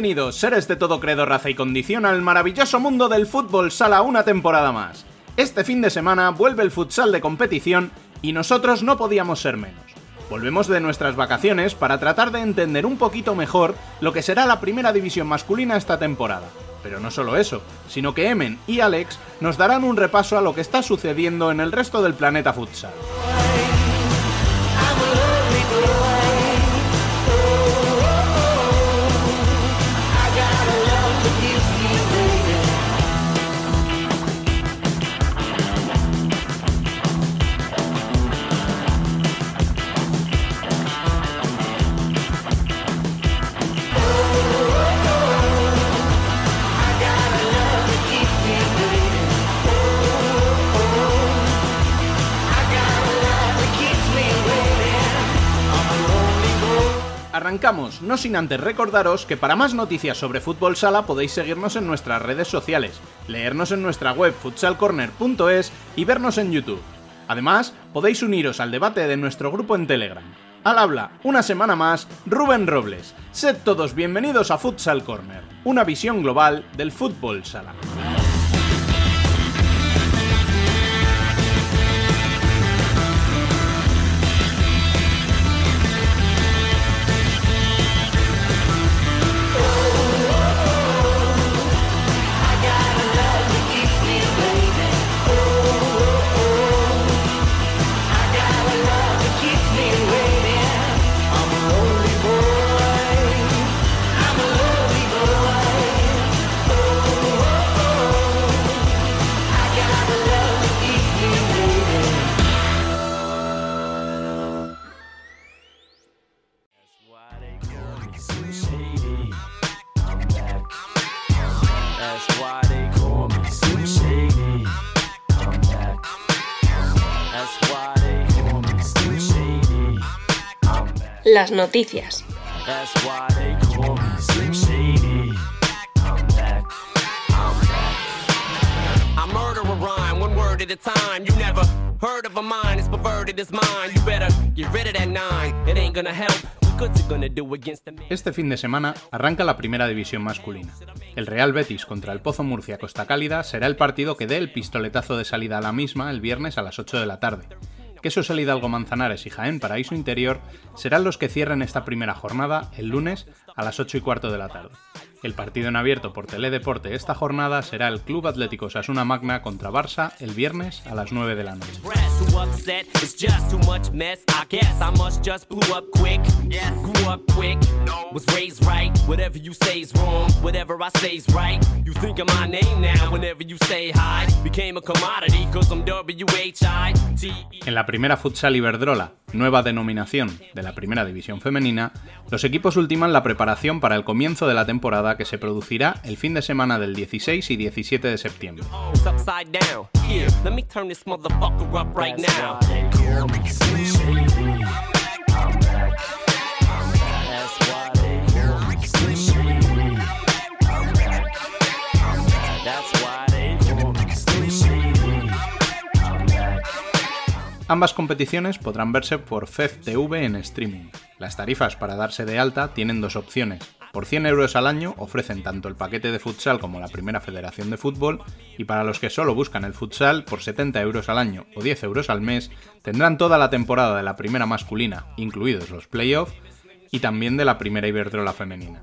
Bienvenidos, seres de todo credo, raza y condición, al maravilloso mundo del fútbol sala una temporada más. Este fin de semana vuelve el futsal de competición y nosotros no podíamos ser menos. Volvemos de nuestras vacaciones para tratar de entender un poquito mejor lo que será la primera división masculina esta temporada. Pero no solo eso, sino que Emen y Alex nos darán un repaso a lo que está sucediendo en el resto del planeta futsal. Arrancamos, no sin antes recordaros que para más noticias sobre fútbol sala podéis seguirnos en nuestras redes sociales, leernos en nuestra web futsalcorner.es y vernos en YouTube. Además, podéis uniros al debate de nuestro grupo en Telegram. Al habla, una semana más, Rubén Robles. Sed todos bienvenidos a Futsal Corner, una visión global del fútbol sala. Las noticias. Este fin de semana arranca la primera división masculina. El Real Betis contra el Pozo Murcia Costa Cálida será el partido que dé el pistoletazo de salida a la misma el viernes a las 8 de la tarde. Queso Hidalgo Manzanares y Jaén Paraíso Interior serán los que cierren esta primera jornada el lunes a las 8 y cuarto de la tarde. El partido en abierto por Teledeporte esta jornada será el Club Atlético Sasuna Magna contra Barça el viernes a las 9 de la noche. En la primera futsal Iberdrola, nueva denominación de la primera división femenina, los equipos ultiman la preparación para el comienzo de la temporada que se producirá el fin de semana del 16 y 17 de septiembre. Ambas competiciones podrán verse por FEF TV en streaming. Las tarifas para darse de alta tienen dos opciones, por 100 euros al año ofrecen tanto el paquete de futsal como la primera federación de fútbol y para los que solo buscan el futsal, por 70 euros al año o 10 euros al mes, tendrán toda la temporada de la primera masculina, incluidos los playoffs, y también de la primera Iberdrola femenina.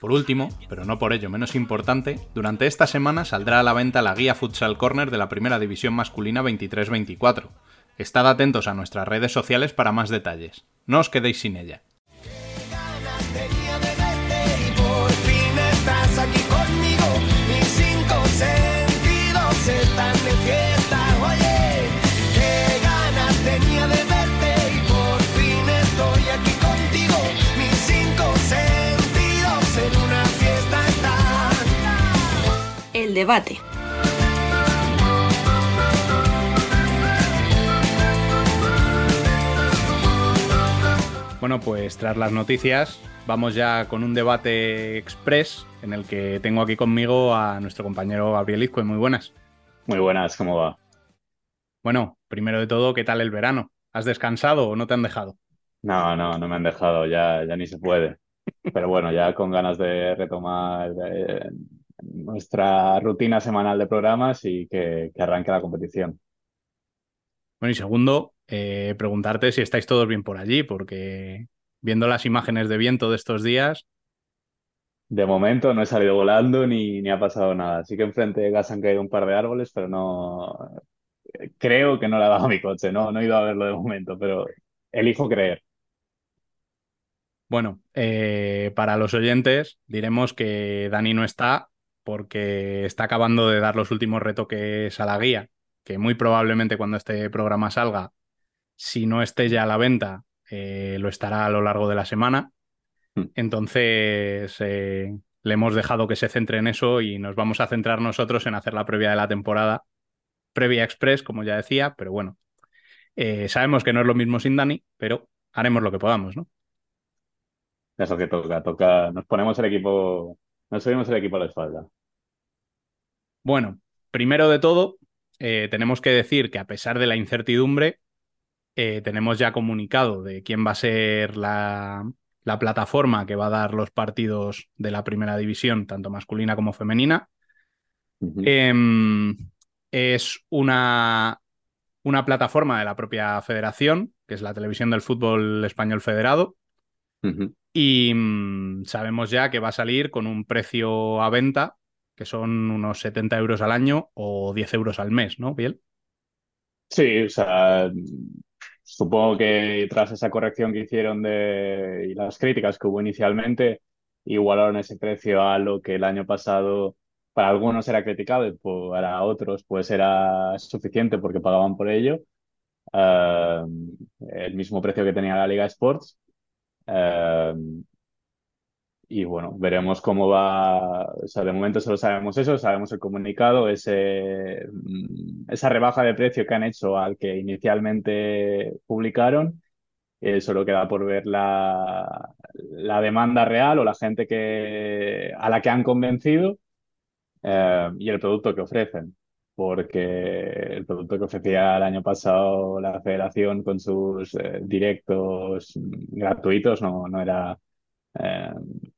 Por último, pero no por ello menos importante, durante esta semana saldrá a la venta la guía Futsal Corner de la Primera División Masculina 23-24. Estad atentos a nuestras redes sociales para más detalles. No os quedéis sin ella. Debate. Bueno, pues tras las noticias, vamos ya con un debate express en el que tengo aquí conmigo a nuestro compañero Gabriel Izco. Muy buenas. Muy buenas, ¿cómo va? Bueno, primero de todo, ¿qué tal el verano? ¿Has descansado o no te han dejado? No, no, no me han dejado, ya, ya ni se puede. Pero bueno, ya con ganas de retomar nuestra rutina semanal de programas y que, arranque la competición. Bueno, y segundo, eh, preguntarte si estáis todos bien por allí, porque viendo las imágenes de viento de estos días. De momento no he salido volando ni, ni ha pasado nada. Sí que enfrente de casa han caído un par de árboles, pero no. Creo que no le ha dado mi coche, no, no he ido a verlo de momento, pero elijo creer. Bueno, eh, para los oyentes diremos que Dani no está porque está acabando de dar los últimos retoques a la guía, que muy probablemente cuando este programa salga, si no esté ya a la venta, eh, lo estará a lo largo de la semana. Hmm. Entonces, eh, le hemos dejado que se centre en eso y nos vamos a centrar nosotros en hacer la previa de la temporada, previa express, como ya decía, pero bueno, eh, sabemos que no es lo mismo sin Dani, pero haremos lo que podamos, ¿no? Eso que toca, toca, nos ponemos el equipo, nos subimos el equipo a la espalda. Bueno, primero de todo, eh, tenemos que decir que a pesar de la incertidumbre, eh, tenemos ya comunicado de quién va a ser la, plataforma que va a dar los partidos de la primera división, tanto masculina como femenina. Em, es una, una plataforma de la propia federación, que es la televisión del fútbol español federado. Y mm, sabemos ya que va a salir con un precio a venta que son unos 70 euros al año o 10 euros al mes, ¿no, Biel? Sí, o sea, supongo que tras esa corrección que hicieron de, y las críticas que hubo inicialmente, igualaron ese precio a lo que el año pasado para algunos era criticado y para otros pues era suficiente porque pagaban por ello. Eh, el mismo precio que tenía la Liga Sports. Eh, y bueno, veremos cómo va. O sea, de momento solo sabemos eso, sabemos el comunicado, ese, mm, esa rebaja de precio que han hecho al que inicialmente publicaron. Eh, solo queda por ver la, la, demanda real o la gente que, a la que han convencido eh, y el producto que ofrecen. Porque el producto que ofrecía el año pasado la federación con sus eh, directos gratuitos no, no era eh,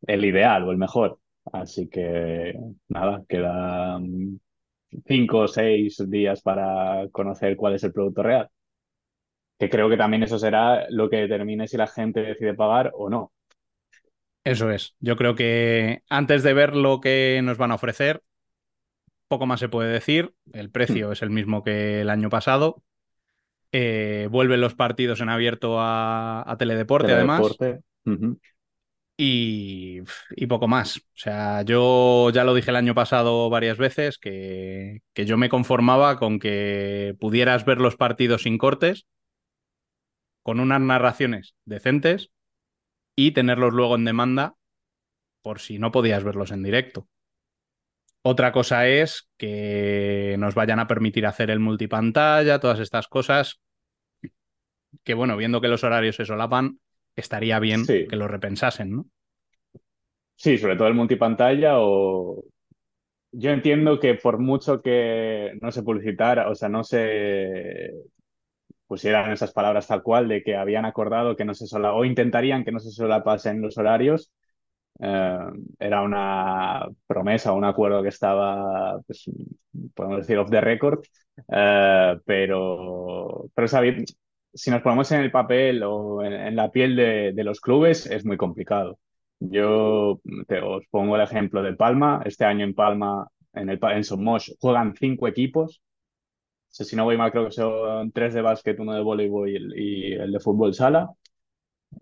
el ideal o el mejor. Así que nada, quedan cinco o seis días para conocer cuál es el producto real. Que creo que también eso será lo que determine si la gente decide pagar o no. Eso es. Yo creo que antes de ver lo que nos van a ofrecer, poco más se puede decir. El precio hmm. es el mismo que el año pasado. Eh, vuelven los partidos en abierto a, Teledeporte, además. Y, poco más. O sea, yo ya lo dije el año pasado varias veces que, que, yo me conformaba con que pudieras ver los partidos sin cortes, con unas narraciones decentes y tenerlos luego en demanda por si no podías verlos en directo. Otra cosa es que nos vayan a permitir hacer el multipantalla, todas estas cosas, que bueno, viendo que los horarios se solapan, estaría bien que lo repensasen, ¿no? Sí, sobre todo el multipantalla o... Yo entiendo que por mucho que no se publicitara, o sea, no se pusieran esas palabras tal cual de que habían acordado que no se sola o intentarían que no se solapasen los horarios, eh, era una promesa, un acuerdo que estaba, pues, podemos decir, off the record, eh, pero, pero si nos ponemos en el papel o en, la piel de, los clubes, es muy complicado. Yo te, os pongo el ejemplo de Palma. Este año en Palma, en, el, en Somos, juegan cinco equipos. si no voy mal, creo que son tres de básquet, uno de voleibol y el, de fútbol sala.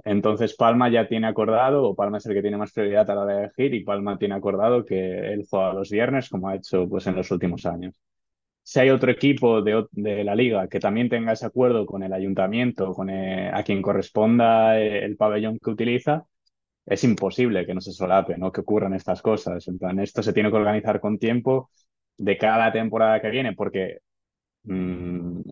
Entonces Palma ya tiene acordado, o Palma es el que tiene más prioridad a la hora de elegir, y Palma tiene acordado que él juega los viernes, como ha hecho pues, en los últimos años. Si hay otro equipo de, de, la liga que también tenga ese acuerdo con el ayuntamiento, con a quien corresponda el pabellón que utiliza, es imposible que no se solape, ¿no? Que ocurran estas cosas. En plan, esto se tiene que organizar con tiempo de cada temporada que viene, porque mmm,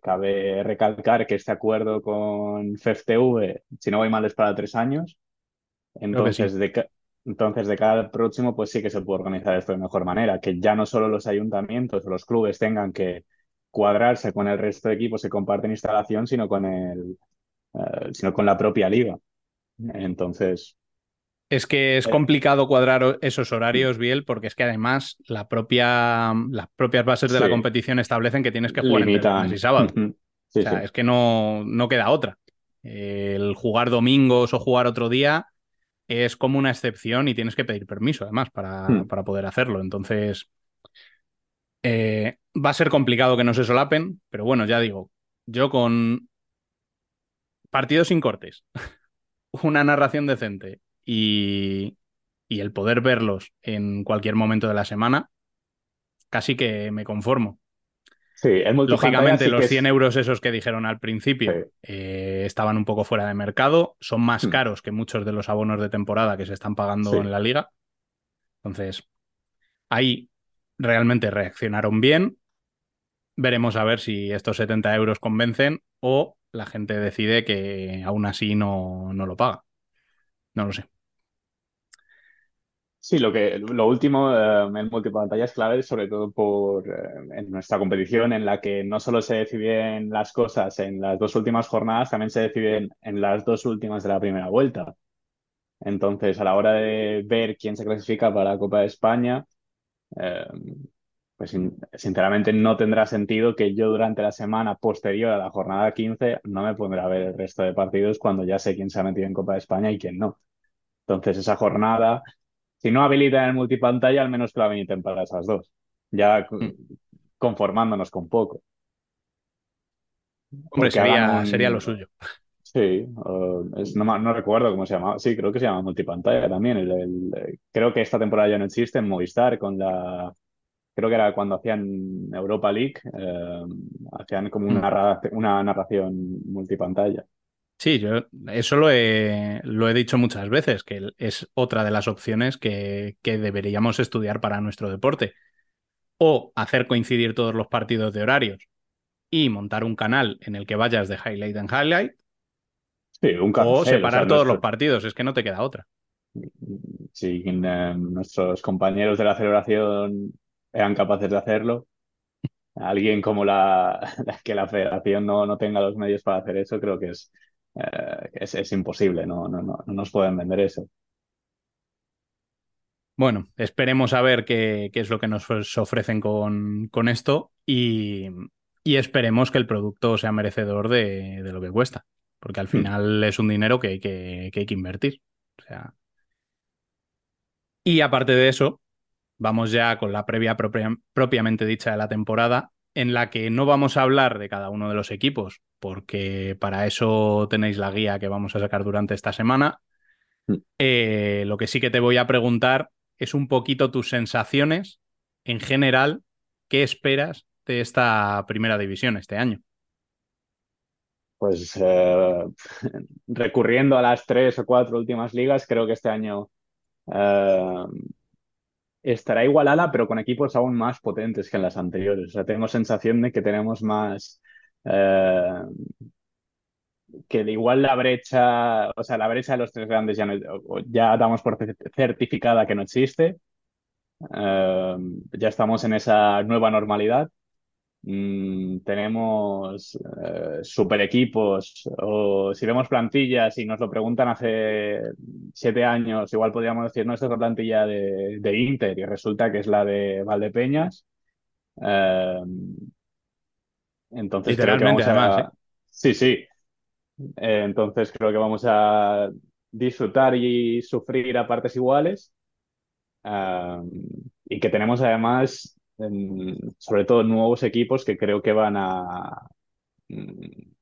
cabe recalcar que este acuerdo con FFTV, si no voy mal, es para tres años. Entonces, de, entonces, de cada próximo, pues sí que se puede organizar esto de mejor manera, que ya no solo los ayuntamientos o los clubes tengan que cuadrarse con el resto de equipos que comparten instalación, sino con el, eh, sino con la propia liga. Entonces. Es que es eh, complicado cuadrar esos horarios, Biel, porque es que además la propia, las propias bases de la competición establecen que tienes que jugar entre y sábado. o sea, es que no, no queda otra. El jugar domingos o jugar otro día es como una excepción y tienes que pedir permiso además para, hmm. para poder hacerlo. Entonces, eh, va a ser complicado que no se solapen, pero bueno, ya digo, yo con partidos sin cortes, una narración decente y, y el poder verlos en cualquier momento de la semana, casi que me conformo. Lógicamente, los 100 euros esos que dijeron al principio eh, estaban un poco fuera de mercado, son más hmm. caros que muchos de los abonos de temporada que se están pagando en la liga. Entonces, ahí realmente reaccionaron bien. Veremos a ver si estos 70 euros convencen o la gente decide que aún así no, no lo paga. No lo sé. Sí, lo que lo último eh, en multipantalla es clave, sobre todo por eh, en nuestra competición, en la que no solo se deciden las cosas en las dos últimas jornadas, también se deciden en las dos últimas de la primera vuelta. Entonces, a la hora de ver quién se clasifica para la Copa de España, eh, pues sinceramente no tendrá sentido que yo durante la semana posterior a la jornada 15 no me pondré a ver el resto de partidos cuando ya sé quién se ha metido en Copa de España y quién no. Entonces, esa jornada si no habilitan el multipantalla, al menos que la habiliten para esas dos. Ya hmm. conformándonos con poco. Hombre, sería, sería, lo suyo. Sí, no, recuerdo cómo se llama. Sí, creo que se llama multipantalla también. El, creo que esta temporada ya no existe en Movistar con la. Creo que era cuando hacían Europa League, eh, hacían como una, hmm. una narración multipantalla. Sí, yo eso lo he, lo he, dicho muchas veces, que es otra de las opciones que, que, deberíamos estudiar para nuestro deporte. O hacer coincidir todos los partidos de horarios y montar un canal en el que vayas de highlight en highlight. Sí, un o separar todos los partidos, es que no te queda otra. Si eh, nuestros compañeros de la celebración eran capaces de hacerlo, alguien como la, que la federación no, no tenga los medios para hacer eso, creo que es eh, es, imposible, no, no, no, nos pueden vender eso. Bueno, esperemos a ver qué, qué es lo que nos ofrecen con, con esto y, y, esperemos que el producto sea merecedor de, de lo que cuesta, porque al hmm. final es un dinero que hay que, que hay que invertir. O sea... Y aparte de eso, vamos ya con la previa propiamente dicha de la temporada, en la que no vamos a hablar de cada uno de los equipos, porque para eso tenéis la guía que vamos a sacar durante esta semana. Mm. Eh, lo que sí que te voy a preguntar es un poquito tus sensaciones en general, ¿qué esperas de esta primera división este año? Pues eh, recurriendo a las tres o cuatro últimas ligas, creo que este año eh, estará igualada, pero con equipos aún más potentes que en las anteriores. O sea, tengo sensación de que tenemos más. Eh, que igual la brecha, o sea, la brecha de los tres grandes ya, ya damos por certificada que no existe. Eh, ya estamos en esa nueva normalidad Mm, tenemos eh, super equipos o si vemos plantillas y nos lo preguntan hace siete años, igual podríamos decir, no, esta es la plantilla de, de Inter y resulta que es la de Valdepeñas. Eh, entonces creo que vamos a... ¿eh? Sí, sí. entonces creo que vamos a disfrutar y sufrir a partes iguales. y que tenemos además sobre todo nuevos equipos que creo que van a, mm,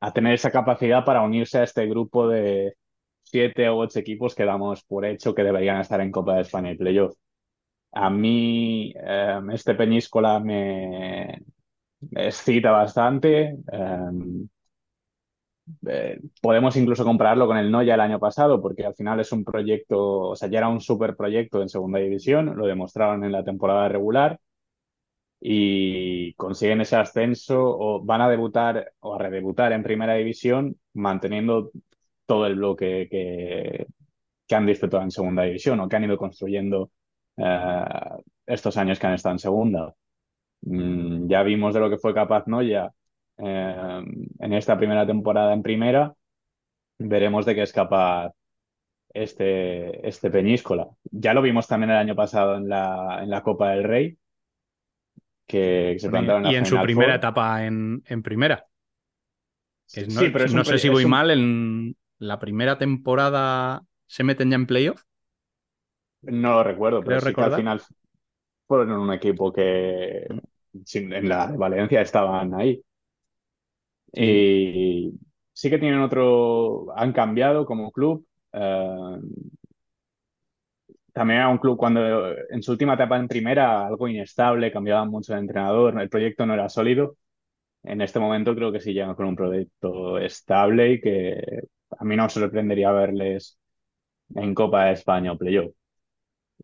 a tener esa capacidad para unirse a este grupo de siete o ocho equipos que damos por hecho que deberían estar en Copa de España y Playoff. A mí em, este Peñíscola me excita bastante. Em, eh, podemos incluso compararlo con el Noya el año pasado, porque al final es un proyecto, o sea, ya era un super proyecto en segunda división, lo demostraron en la temporada regular y consiguen ese ascenso o van a debutar o a redebutar en primera división manteniendo todo el bloque que, que han disfrutado en segunda división o que han ido construyendo eh, estos años que han estado en segunda. Mm, ya vimos de lo que fue capaz Noya eh, en esta primera temporada en primera. Veremos de qué es capaz este, este Peñíscola. Ya lo vimos también el año pasado en la, en la Copa del Rey, que se plantaron Y en su primera etapa en, en primera. no, sí, pero no sé si voy mal, en la primera temporada se meten ya en playoff. No lo recuerdo, pero sí que al final fueron en un equipo que en la Valencia estaban ahí. Y sí que tienen otro, han cambiado como club. Eh, también era un club cuando en su última etapa en primera, algo inestable, cambiaban mucho de entrenador, el proyecto no era sólido. En este momento creo que sí llegan con un proyecto estable y que a mí no me sorprendería verles en Copa de España o playoff.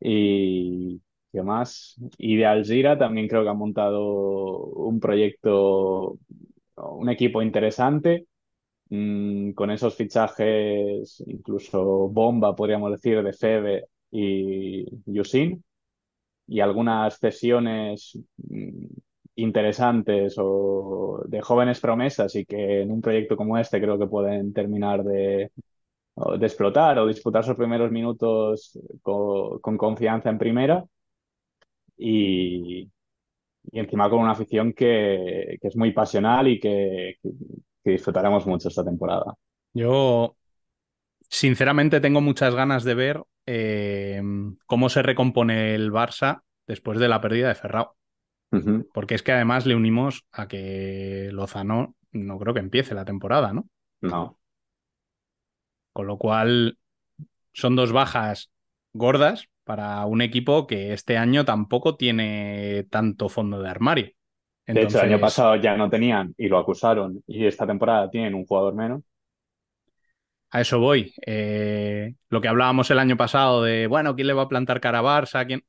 Y ¿qué más? Y de Alzira también creo que han montado un proyecto, un equipo interesante, mm, con esos fichajes, incluso bomba, podríamos decir, de Febe y Yusin, y algunas cesiones mm, interesantes o de jóvenes promesas y que en un proyecto como este creo que pueden terminar de, de explotar o disputar sus primeros minutos con, confianza en primera. Y, y, encima con una afición que, que es muy pasional y que, que, disfrutaremos mucho esta temporada. Yo, sinceramente, tengo muchas ganas de ver eh, cómo se recompone el Barça después de la pérdida de Ferrao. Porque es que además le unimos a que Lozano no creo que empiece la temporada, ¿no? No. Con lo cual son dos bajas gordas para un equipo que este año tampoco tiene tanto fondo de armario. De hecho, el año pasado ya no tenían y lo acusaron y esta temporada tienen un jugador menos. A eso voy. Eh, lo que hablábamos el año pasado de, bueno, ¿quién le va a plantar cara a Barça? ¿Quién?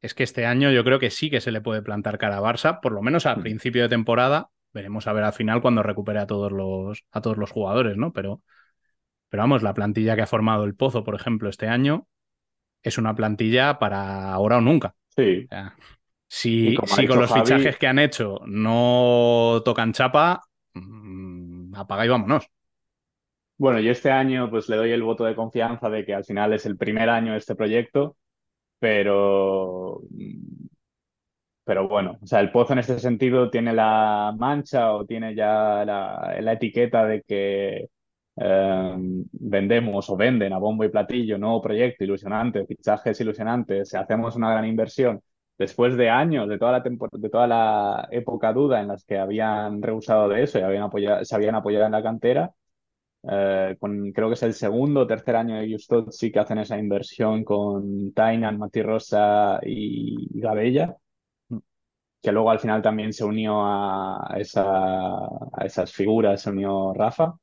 Es que este año yo creo que sí que se le puede plantar cara a Barça, por lo menos al mm. principio de temporada. Veremos a ver al final cuando recupere a todos los, a todos los jugadores, ¿no? Pero, pero vamos, la plantilla que ha formado el Pozo, por ejemplo, este año, es una plantilla para ahora o nunca. Sí. si, con los fichajes que han hecho no tocan chapa, mm, apaga y vámonos. Bueno, yo este año pues le doy el voto de confianza de que al final es el primer año de este proyecto, pero, pero bueno, o sea, el Pozo en este sentido tiene la mancha o tiene ya la, etiqueta de que em, vendemos o venden a bombo y platillo, nuevo proyecto ilusionante, fichajes ilusionantes, hacemos una gran inversión después de años, de toda la, época duda en las que habían rehusado de eso y se habían apoyado en la cantera, eh, creo que es el segundo o tercer año de Justot sí que hacen esa inversión con Tainan, Mati Rosa y Gabella, que luego al final también se unió a, a esas figuras, se unió Rafa.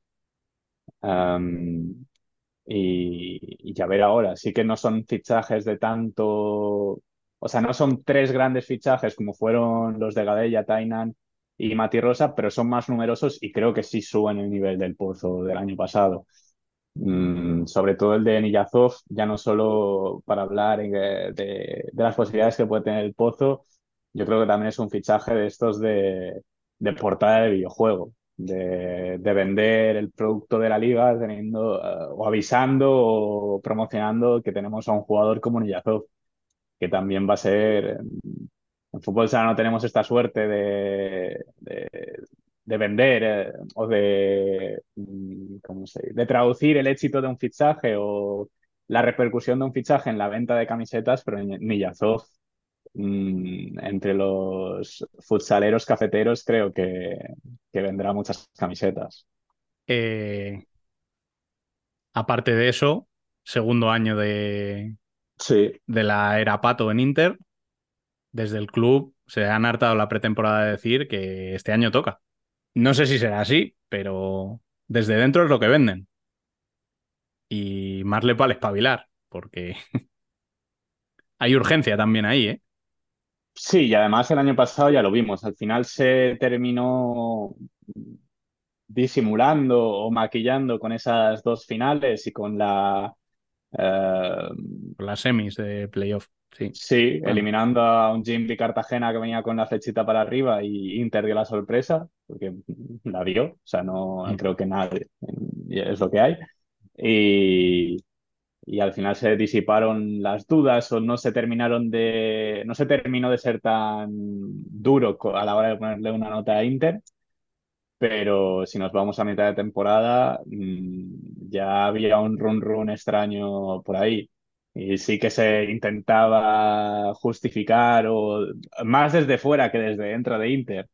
Y, ya ver ahora, sí que no son fichajes de tanto, o sea, no son tres grandes fichajes como fueron los de Gadella, Tainan y Mati Rosa, pero son más numerosos y creo que sí suben el nivel del pozo del año pasado. Mm, sobre todo el de Niyazov, ya no solo para hablar de, de, las posibilidades que puede tener el pozo, yo creo que también es un fichaje de estos de, de portada de videojuego, de, de, vender el producto de la liga teniendo eh, o avisando o promocionando que tenemos a un jugador como Niyazov, que también va a ser en fútbol sala no tenemos esta suerte de, de, vender eh, o de, mm, ¿cómo de traducir el éxito de un fichaje o la repercusión de un fichaje en la venta de camisetas, pero Niyazov, mm, entre los futsaleros cafeteros, creo que, que vendrá muchas camisetas. Eh, aparte de eso, segundo año de, Sí. de la era Pato en Inter, desde el club se han hartado la pretemporada de decir que este año toca. No sé si será así, pero desde dentro es lo que venden. Y más le vale espabilar, porque hay urgencia también ahí, ¿eh? Sí, y además el año pasado ya lo vimos. Al final se terminó disimulando o maquillando con esas dos finales y con la eh, las semis de playoff. Sí, sí eliminando a un Jim de Cartagena que venía con la flechita para arriba y Inter dio la sorpresa, porque la dio, o sea, no Mm. creo que nadie, es lo que hay. Y, y al final se disiparon las dudas o no se terminaron de, no se terminó de ser tan duro a la hora de ponerle una nota a Inter. Pero si nos vamos a mitad de temporada, mm, ya había un run run extraño por ahí. Y sí que se intentaba justificar, o más desde fuera que desde dentro de Inter,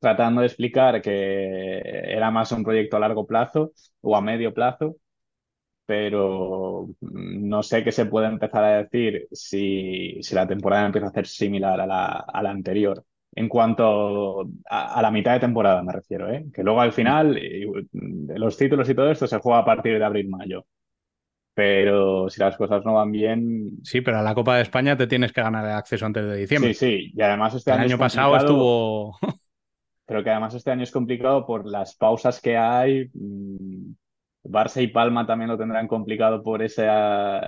tratando de explicar que era más un proyecto a largo plazo o a medio plazo, pero mm, no sé qué se puede empezar a decir si, si la temporada empieza a ser similar a la, a la anterior. En cuanto a, a la mitad de temporada me refiero, ¿eh? Que luego al final y, mm, los títulos y todo esto se juega a partir de abril-mayo. Pero si las cosas no van bien, Sí, pero a la Copa de España te tienes que ganar el acceso antes de sí, diciembre. sí. Y además este El año año es pasado estuvo. Creo que además este año es complicado por las pausas que hay. Barça y Palma también lo tendrán complicado por esa,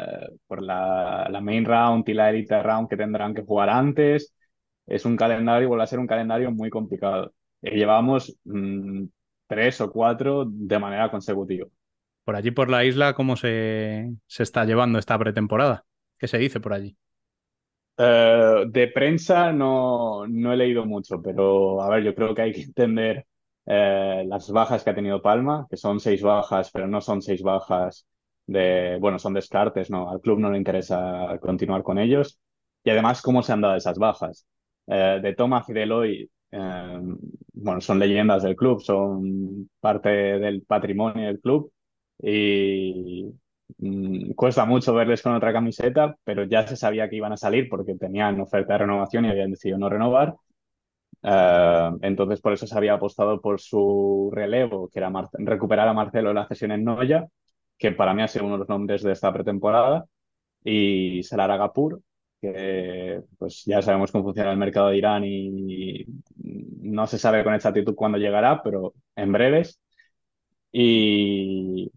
por la, la main round y la elite round que tendrán que jugar antes. Es un calendario, vuelve a ser un calendario muy complicado. Y llevamos mm, tres o cuatro de manera consecutiva. Por allí, por la isla, ¿cómo se, se está llevando esta pretemporada? ¿Qué se dice por allí? Eh, de prensa no, no he leído mucho, pero a ver, yo creo que hay que entender eh, las bajas que ha tenido Palma, que son seis bajas, pero no son seis bajas de, bueno, son descartes, ¿no? Al club no le interesa continuar con ellos. Y además, ¿cómo se han dado esas bajas? Eh, de Tomás y de Eloy, eh, bueno, son leyendas del club, son parte del patrimonio del club y Mm, cuesta mucho verles con otra camiseta, pero ya se sabía que iban a salir porque tenían oferta de renovación y habían decidido no renovar. Eh, entonces, por eso se había apostado por su relevo, que era Mar recuperar a Marcelo en la cesión en Noya, que para mí ha sido uno de los nombres de esta pretemporada, y Salar Agapur, que pues ya sabemos cómo funciona el mercado de Irán y no se sabe con exactitud cuándo llegará, pero en breves. Y,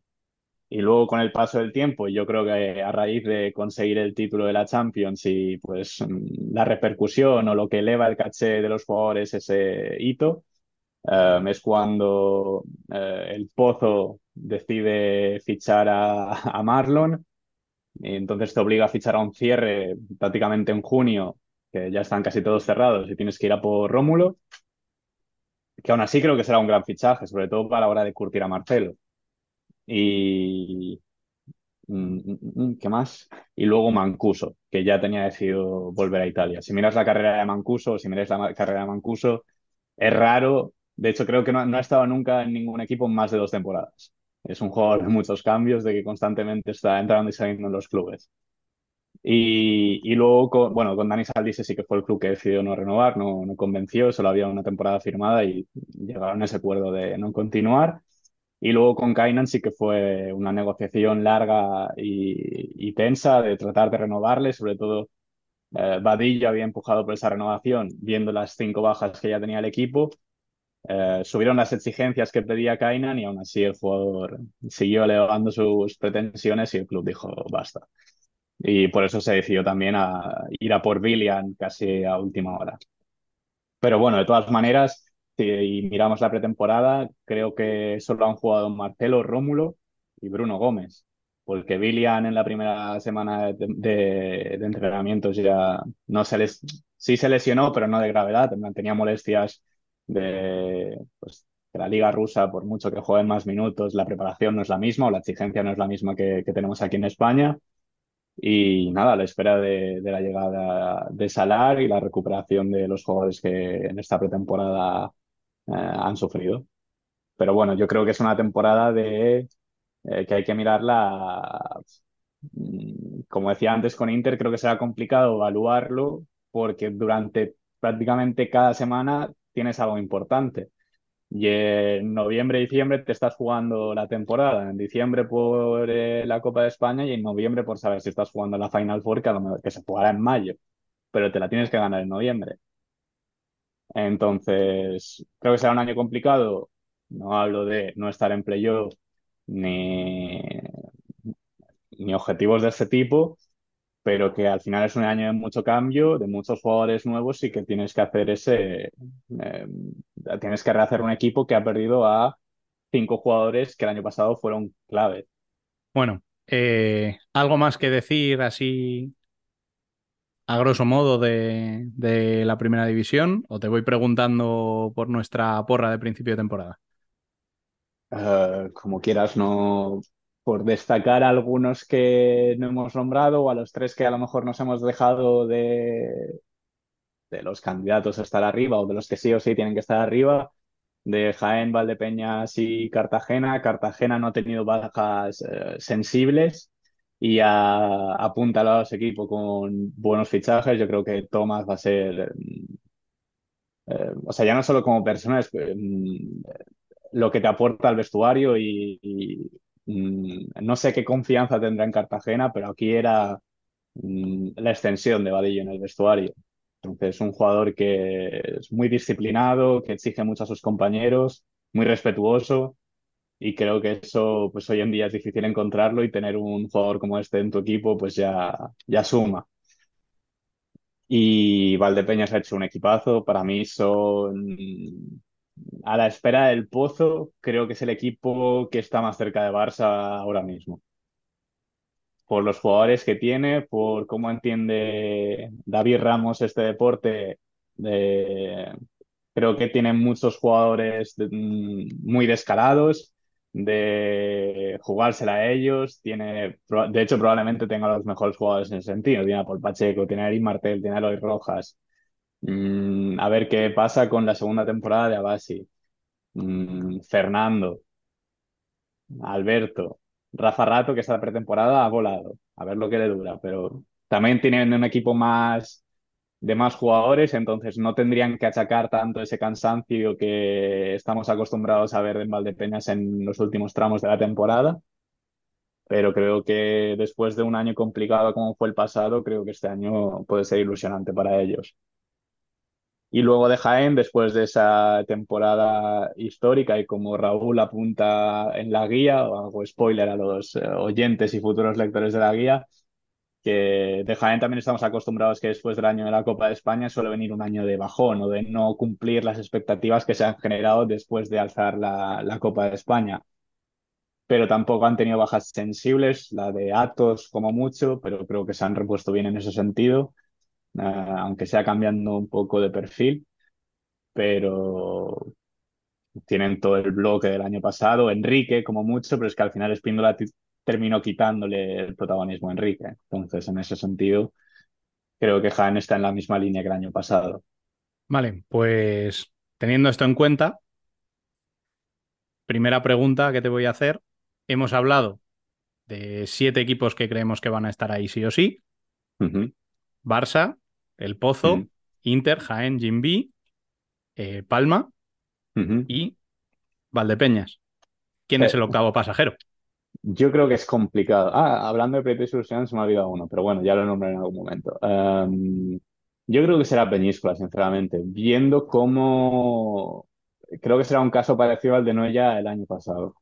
y luego con el paso del tiempo, yo creo que a raíz de conseguir el título de la Champions y pues la repercusión o lo que eleva el caché de los jugadores ese hito, eh, es cuando eh, el Pozo decide fichar a, a Marlon y entonces te obliga a fichar a un cierre prácticamente en junio, que ya están casi todos cerrados y tienes que ir a por Rómulo, que aún así creo que será un gran fichaje, sobre todo para la hora de curtir a Marcelo. Y, Mm, mm, mm, ¿Qué más? Y luego Mancuso, que ya tenía decidido volver a Italia. Si miras la carrera de Mancuso, si miras la carrera de Mancuso, es raro. De hecho, creo que no, no ha estado nunca en ningún equipo en más de dos temporadas. Es un jugador de muchos cambios, de que constantemente está entrando y saliendo en los clubes. Y, y luego, con, bueno, con Dani Saldice sí que fue el club que decidió no renovar, no, no convenció, solo había una temporada firmada y llegaron a ese acuerdo de no continuar. Y luego con Kainan sí que fue una negociación larga y, y tensa de tratar de renovarle, sobre todo eh, Vadillo había empujado por esa renovación, viendo las cinco bajas que ya tenía el equipo. Eh, subieron las exigencias que pedía Kainan y aún así el jugador siguió elevando sus pretensiones y el club dijo basta. Y por eso se decidió también a ir a por William casi a última hora. Pero bueno, de todas maneras, si miramos la pretemporada, creo que solo han jugado Marcelo, Rómulo y Bruno Gómez, porque William en la primera semana de, entrenamientos ya no se les, sí se lesionó, pero no de gravedad, tenía molestias de, pues, de la liga rusa, por mucho que jueguen más minutos, la preparación no es la misma o la exigencia no es la misma que, que tenemos aquí en España. Y nada, a la espera de, de, la llegada de Salar y la recuperación de los jugadores que en esta pretemporada han sufrido. Pero bueno, yo creo que es una temporada de eh, que hay que mirarla como decía antes con Inter, creo que será complicado evaluarlo porque durante prácticamente cada semana tienes algo importante. Y en noviembre y diciembre te estás jugando la temporada. En diciembre por eh, la Copa de España y en noviembre por saber si estás jugando la Final Four, que, que se jugará en mayo. Pero te la tienes que ganar en noviembre. Entonces, creo que será un año complicado. No hablo de no estar en playoff ni, ni objetivos de ese tipo, pero que al final es un año de mucho cambio, de muchos jugadores nuevos y que tienes que hacer ese, eh, tienes que rehacer un equipo que ha perdido a cinco jugadores que el año pasado fueron clave. Bueno, eh, algo más que decir así a grosso modo de, de, la primera división o te voy preguntando por nuestra porra de principio de temporada? Uh, como quieras, no por destacar algunos que no hemos nombrado o a los tres que a lo mejor nos hemos dejado de, de los candidatos a estar arriba o de los que sí o sí tienen que estar arriba, de Jaén, Valdepeñas y Cartagena. Cartagena no ha tenido bajas eh, sensibles y ha apuntado a los equipos con buenos fichajes. Yo creo que Tomás va a ser, eh, o sea, ya no solo como persona, es mm, lo que te aporta al vestuario y, mm, no sé qué confianza tendrá en Cartagena, pero aquí era mm, la extensión de Vadillo en el vestuario. Entonces, un jugador que es muy disciplinado, que exige mucho a sus compañeros, muy respetuoso y creo que eso pues hoy en día es difícil encontrarlo y tener un jugador como este en tu equipo pues ya, ya suma. Y Valdepeñas ha hecho un equipazo, para mí son a la espera del pozo, creo que es el equipo que está más cerca de Barça ahora mismo. Por los jugadores que tiene, por cómo entiende David Ramos este deporte, creo que tiene muchos jugadores mm, muy descarados, de jugársela a ellos. Tiene, de hecho, probablemente tenga los mejores jugadores en ese sentido. Tiene a Paul Pacheco, tiene a Eric Martel, tiene a Eloy Rojas. Mm, a ver qué pasa con la segunda temporada de Abasi. Mm, Fernando, Alberto, Rafa Rato, que esta pretemporada ha volado. A ver lo que le dura, pero también tienen un equipo más de más jugadores, entonces no tendrían que achacar tanto ese cansancio que estamos acostumbrados a ver en Valdepeñas en los últimos tramos de la temporada. Pero creo que después de un año complicado como fue el pasado, creo que este año puede ser ilusionante para ellos. Y luego de Jaén, después de esa temporada histórica y como Raúl apunta en la guía, o hago spoiler a los eh, oyentes y futuros lectores de la guía, que de Jaén también estamos acostumbrados que después del año de la Copa de España suele venir un año de bajón o de no cumplir las expectativas que se han generado después de alzar la, la Copa de España. Pero tampoco han tenido bajas sensibles, la de Atos como mucho, pero creo que se han repuesto bien en ese sentido, uh, aunque sea cambiando un poco de perfil. Pero tienen todo el bloque del año pasado, Enrique como mucho, pero es que al final Espíndola terminó quitándole el protagonismo a Enrique. Entonces, en ese sentido, creo que Jaén está en la misma línea que el año pasado. Vale, pues teniendo esto en cuenta, primera pregunta que te voy a hacer. Hemos hablado de siete equipos que creemos que van a estar ahí sí o sí. Barça, El Pozo, Inter, Jaén, Jimby, eh, Palma y Valdepeñas. ¿Quién es el eh, octavo pasajero? Yo creo que es complicado. Ah, hablando de proyectos se me ha olvidado uno, pero bueno, ya lo nombré en algún momento. Em, yo creo que será Peñíscola, sinceramente. Viendo cómo. Creo que será un caso parecido al de Noya el año pasado.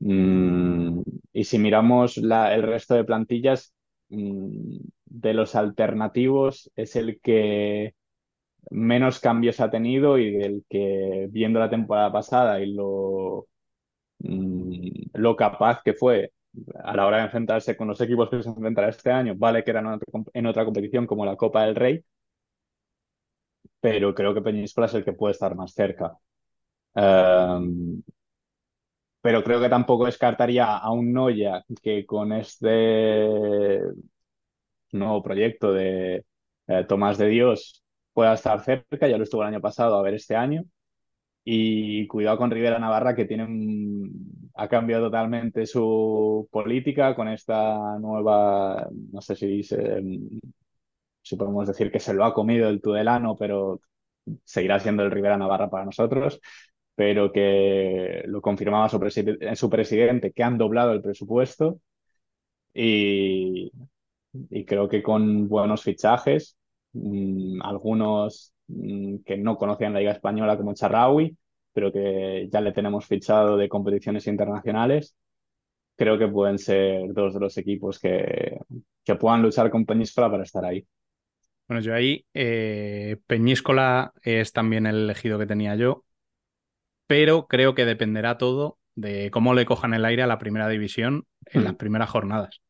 Mm, y si miramos el resto de plantillas, mm, de los alternativos es el que menos cambios ha tenido y del que, viendo la temporada pasada y lo Mm, lo capaz que fue a la hora de enfrentarse con los equipos que se enfrentará este año. Vale que eran en otra competición como la Copa del Rey, pero creo que Peñíscola es el que puede estar más cerca. Em, pero creo que tampoco descartaría a un Noya que con este nuevo proyecto de eh, Tomás de Dios pueda estar cerca. Ya lo estuvo el año pasado, a ver este año. Y cuidado con Rivera Navarra, que tiene ha cambiado totalmente su política con esta nueva, no sé si, si podemos decir que se lo ha comido el Tudelano, pero seguirá siendo el Rivera Navarra para nosotros, pero que lo confirmaba su, su presidente, que han doblado el presupuesto y, y creo que con buenos fichajes, mmm, algunos que no conocían la Liga Española como Charraui, pero que ya le tenemos fichado de competiciones internacionales, creo que pueden ser dos de los equipos que, que puedan luchar con Peñíscola para estar ahí. Bueno, yo ahí, eh, Peñíscola es también el elegido que tenía yo, pero creo que dependerá todo de cómo le cojan el aire a la primera división en Hmm. las primeras jornadas.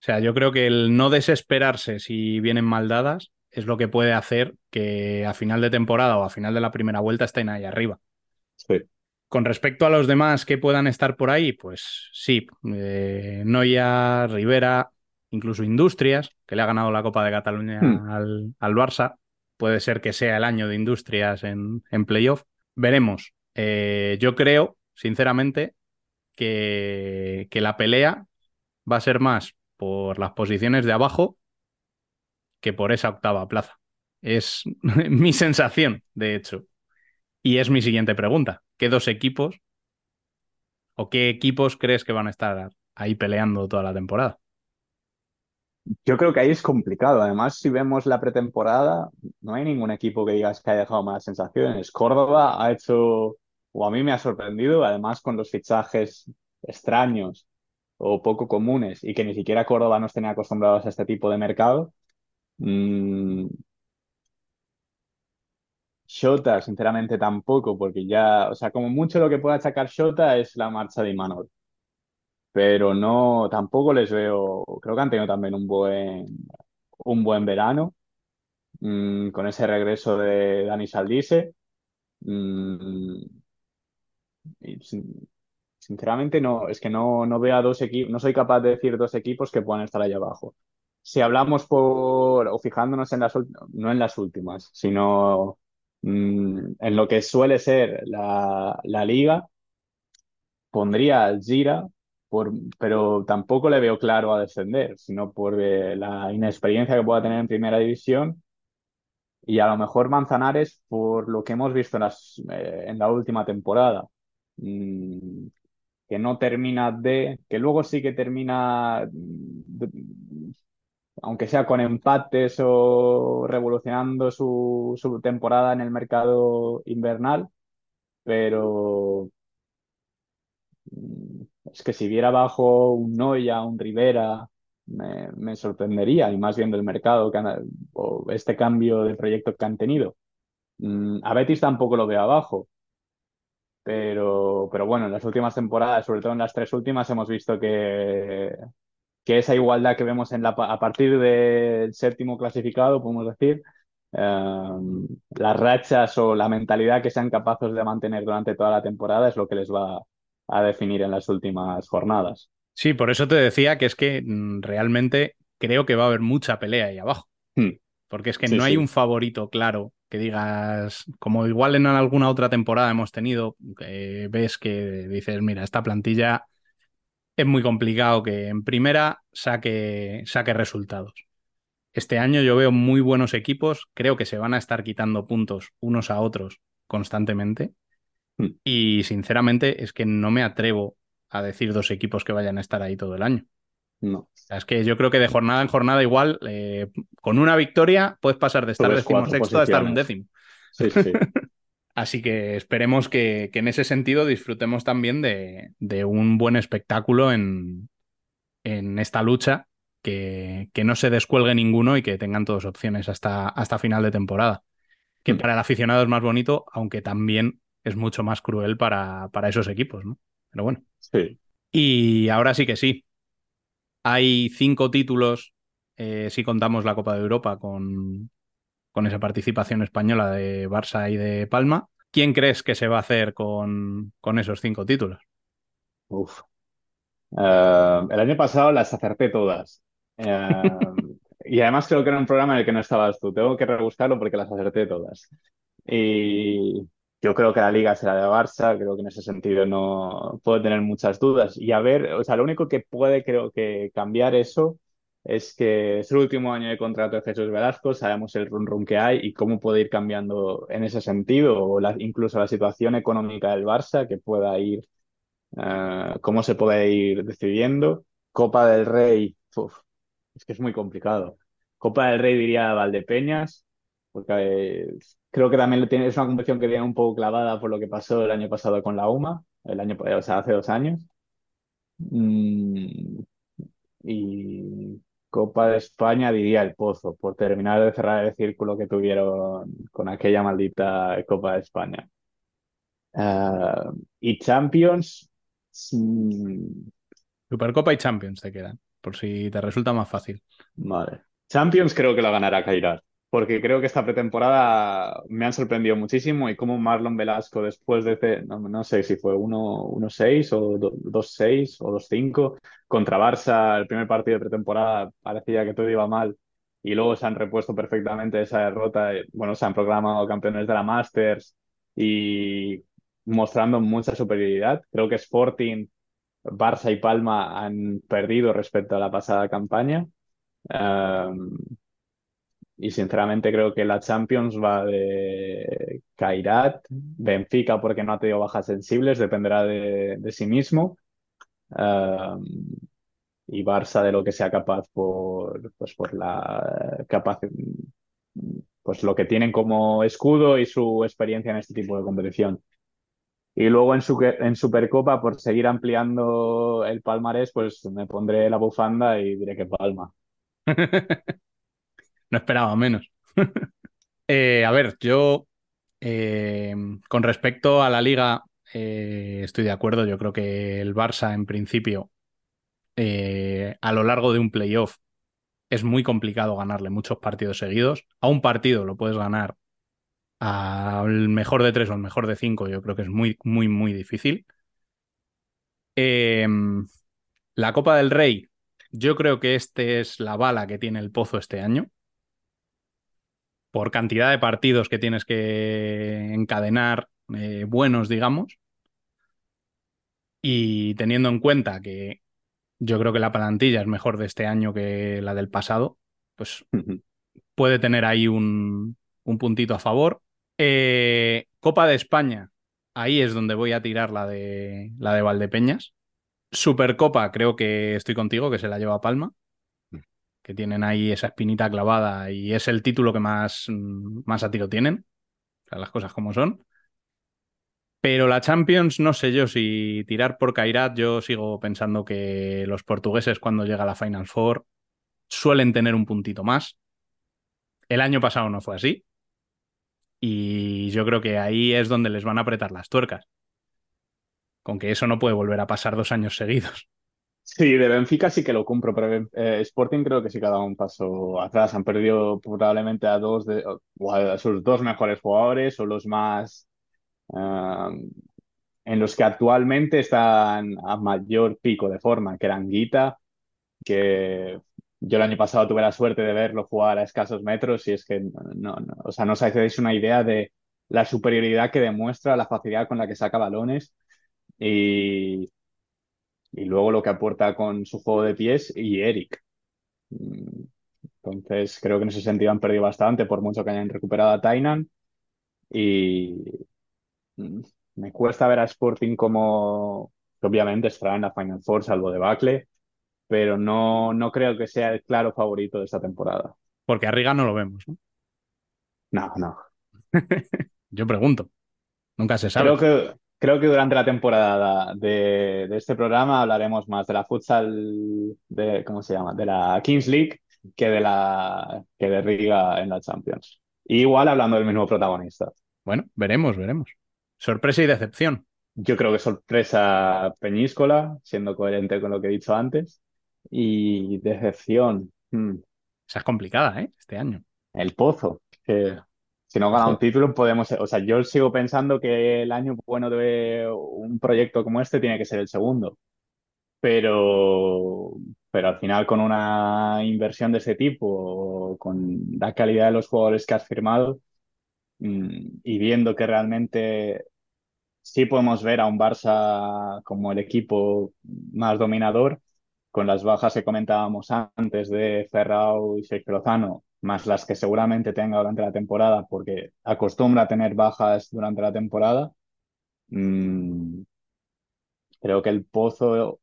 O sea, yo creo que el no desesperarse si vienen mal dadas es lo que puede hacer que a final de temporada o a final de la primera vuelta estén ahí arriba. Sí. Con respecto a los demás que puedan estar por ahí, pues sí, eh, Noya, Rivera, incluso Industrias, que le ha ganado la Copa de Cataluña Hmm. al, al Barça. Puede ser que sea el año de Industrias en, en playoff. Veremos. Eh, yo creo, sinceramente, que, que la pelea va a ser más por las posiciones de abajo que por esa octava plaza. Es mi sensación, de hecho. Y es mi siguiente pregunta. ¿Qué dos equipos o qué equipos crees que van a estar ahí peleando toda la temporada? Yo creo que ahí es complicado. Además, si vemos la pretemporada, no hay ningún equipo que digas que haya dejado malas sensaciones. Córdoba ha hecho, o a mí me ha sorprendido, además con los fichajes extraños o poco comunes y que ni siquiera Córdoba nos tenía acostumbrados a este tipo de mercado. Mm, Shota, sinceramente, tampoco, porque ya, o sea, como mucho lo que puede achacar Shota es la marcha de Imanol. Pero no, tampoco les veo, creo que han tenido también un buen, un buen verano, mm, con ese regreso de Dani Saldise. Mm, sinceramente, no, es que no, no veo a dos equipos, no soy capaz de decir dos equipos que puedan estar ahí abajo. Si hablamos por, o fijándonos en las, no en las últimas, sino mm, en lo que suele ser la, la liga, pondría al Gira, por, pero tampoco le veo claro a descender, sino por eh, la inexperiencia que pueda tener en primera división y a lo mejor Manzanares por lo que hemos visto en, las, eh, en la última temporada. Mm, que no termina de, que luego sí que termina, aunque sea con empates o revolucionando su, temporada en el mercado invernal, pero mm, es que si viera bajo un Noya, un Rivera, me, sorprendería, y más viendo el mercado que han- o este cambio de proyecto que han tenido. Mm, a Betis tampoco lo veo abajo, pero, pero bueno, en las últimas temporadas, sobre todo en las tres últimas, hemos visto que, que esa igualdad que vemos en la, a partir del séptimo clasificado, podemos decir, eh, las rachas o la mentalidad que sean capaces de mantener durante toda la temporada es lo que les va a definir en las últimas jornadas. Sí, por eso te decía que es que mm, realmente creo que va a haber mucha pelea ahí abajo. Hmm. Porque es que Sí, no hay sí. un favorito claro que digas, como igual en alguna otra temporada hemos tenido, ves que dices, mira, esta plantilla es muy complicado que en primera saque, saque resultados. Este año yo veo muy buenos equipos, creo que se van a estar quitando puntos unos a otros constantemente. Hmm. Y sinceramente es que no me atrevo a decir dos equipos que vayan a estar ahí todo el año. No. O sea, Es que yo creo que de jornada en jornada igual, eh, con una victoria puedes pasar de estar decimosexto a estar un décimo. Sí, sí. Así que esperemos que, que en ese sentido disfrutemos también de, de un buen espectáculo en, en esta lucha, que, que no se descuelgue ninguno y que tengan todas opciones hasta, hasta final de temporada. Que Hmm. para el aficionado es más bonito, aunque también es mucho más cruel para, para esos equipos, ¿no? Pero bueno. Sí. Y ahora sí que sí. Hay cinco títulos, eh, si contamos la Copa de Europa con, con esa participación española de Barça y de Palma. ¿Quién crees que se va a hacer con, esos cinco títulos? Uf. Eh, el año pasado las acerté todas. Eh, y además creo que era un programa en el que no estabas tú. Tengo que rebuscarlo porque las acerté todas. Y Yo creo que la liga será de Barça, creo que en ese sentido no puedo tener muchas dudas. Y a ver, o sea, lo único que puede creo que cambiar eso es que es el último año de contrato de Jesús Velasco, sabemos el run run que hay y cómo puede ir cambiando en ese sentido, o incluso la situación económica del Barça, que pueda ir, uh, cómo se puede ir decidiendo. Copa del Rey, es que es muy complicado. Copa del Rey diría Valdepeñas, porque eh, creo que también es una competición que viene un poco clavada por lo que pasó el año pasado con la UMA, el año, o sea, hace dos años. Mm, y Copa de España diría el Pozo, por terminar de cerrar el círculo que tuvieron con aquella maldita Copa de España. Uh, y Champions. Mm, Supercopa y Champions te quedan, por si te resulta más fácil. Vale. Champions creo que la ganará Kairat porque creo que esta pretemporada me han sorprendido muchísimo y como Marlon Velasco después de, no, no sé si fue 1-6 o 2-6 o 2-5 contra Barça, el primer partido de pretemporada parecía que todo iba mal y luego se han repuesto perfectamente esa derrota, bueno, se han programado campeones de la Masters y mostrando mucha superioridad. Creo que Sporting, Barça y Palma han perdido respecto a la pasada campaña. Um, y sinceramente creo que la Champions va de Kairat, Benfica porque no ha tenido bajas sensibles, dependerá de, sí mismo. Y Barça de lo que sea capaz por, pues por la capacidad, pues lo que tienen como escudo y su experiencia en este tipo de competición. Y luego en, su, en Supercopa, por seguir ampliando el palmarés, pues me pondré la bufanda y diré que palma. no esperaba menos. Eh, a ver, yo eh, con respecto a la liga eh, estoy de acuerdo. Yo creo que el Barça en principio a lo largo de un playoff es muy complicado ganarle muchos partidos seguidos. A un partido lo puedes ganar al mejor de tres o al mejor de cinco. Yo creo que es muy, muy, muy difícil. la Copa del Rey, yo creo que este es la bala que tiene el Pozo este año por cantidad de partidos que tienes que encadenar eh, buenos, digamos. Y teniendo en cuenta que yo creo que la plantilla es mejor de este año que la del pasado, pues puede tener ahí un, puntito a favor. Eh, Copa de España, ahí es donde voy a tirar la de, la de Valdepeñas. Supercopa, creo que estoy contigo, que se la lleva Palma que tienen ahí esa espinita clavada y es el título que más, más a tiro tienen, las cosas como son. Pero la Champions, no sé yo si tirar por Kairat, yo sigo pensando que los portugueses cuando llega la Final Four suelen tener un puntito más. El año pasado no fue así. Y yo creo que ahí es donde les van a apretar las tuercas. Con que eso no puede volver a pasar dos años seguidos. Sí, de Benfica sí que lo compro, pero eh, Sporting creo que sí que ha dado un paso atrás. Han perdido probablemente a dos de sus dos mejores jugadores o los más en los que actualmente están a mayor pico de forma, que eran Guita, que yo el año pasado tuve la suerte de verlo jugar a escasos metros y es que no, no o sea, no os hacéis una idea de la superioridad que demuestra, la facilidad con la que saca balones y y luego lo que aporta con su juego de pies y Eric. Entonces, creo que en ese sentido han perdido bastante, por mucho que hayan recuperado a Tainan. Y me cuesta ver a Sporting como, obviamente estará en la Final Four, salvo de Bacle, pero no, no creo que sea el claro favorito de esta temporada. Porque a Riga no lo vemos, ¿no? No, no. Yo pregunto. Nunca se sabe. Creo que, Creo que durante la temporada de, este programa hablaremos más de la futsal, de, ¿cómo se llama? De la Kings League que de la que de Riga en la Champions. igual hablando del mismo protagonista. Bueno, veremos, veremos. Sorpresa y decepción. Yo creo que sorpresa Peñíscola, siendo coherente con lo que he dicho antes. Y decepción. Hmm. Esa es complicada, ¿eh? Este año. El Pozo, que si no gana un título, podemos. O sea, yo sigo pensando que el año bueno de un proyecto como este tiene que ser el segundo. Pero, pero al final, con una inversión de ese tipo, con la calidad de los jugadores que has firmado, mm, y viendo que realmente sí podemos ver a un Barça como el equipo más dominador, con las bajas que comentábamos antes de Ferrao y Sergio Lozano, más las que seguramente tenga durante la temporada, porque acostumbra a tener bajas durante la temporada. Mm, creo que el Pozo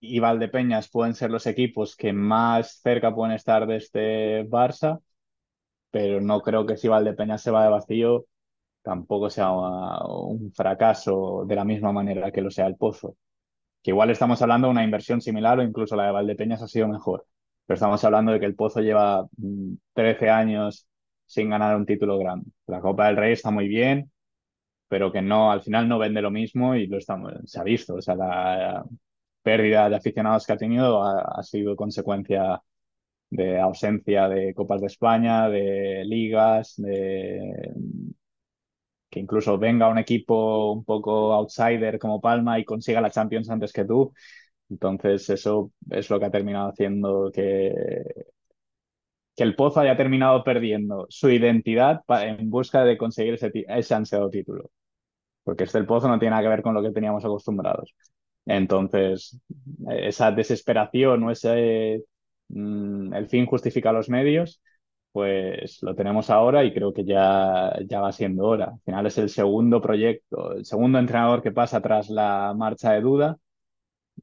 y Valdepeñas pueden ser los equipos que más cerca pueden estar de este Barça, pero no creo que si Valdepeñas se va de vacío tampoco sea un fracaso de la misma manera que lo sea el Pozo. Que igual estamos hablando de una inversión similar o incluso la de Valdepeñas ha sido mejor. Pero estamos hablando de que el Pozo lleva 13 mm, años sin ganar un título grande. La Copa del Rey está muy bien, pero que no, al final no vende lo mismo y lo estamos, se ha visto. O sea, la pérdida de aficionados que ha tenido ha sido consecuencia de ausencia de Copas de España, de ligas, de que incluso venga un equipo un poco outsider como Palma y consiga la Champions antes que tú. Entonces eso es lo que ha terminado haciendo que, que el Pozo haya terminado perdiendo su identidad en busca de conseguir ese, ese ansiado título. Porque este el Pozo no tiene nada que ver con lo que teníamos acostumbrados. Entonces, esa desesperación o ese mm, el fin justifica los medios, pues lo tenemos ahora y creo que ya, ya va siendo hora. Al final es el segundo proyecto, el segundo entrenador que pasa tras la marcha de Duda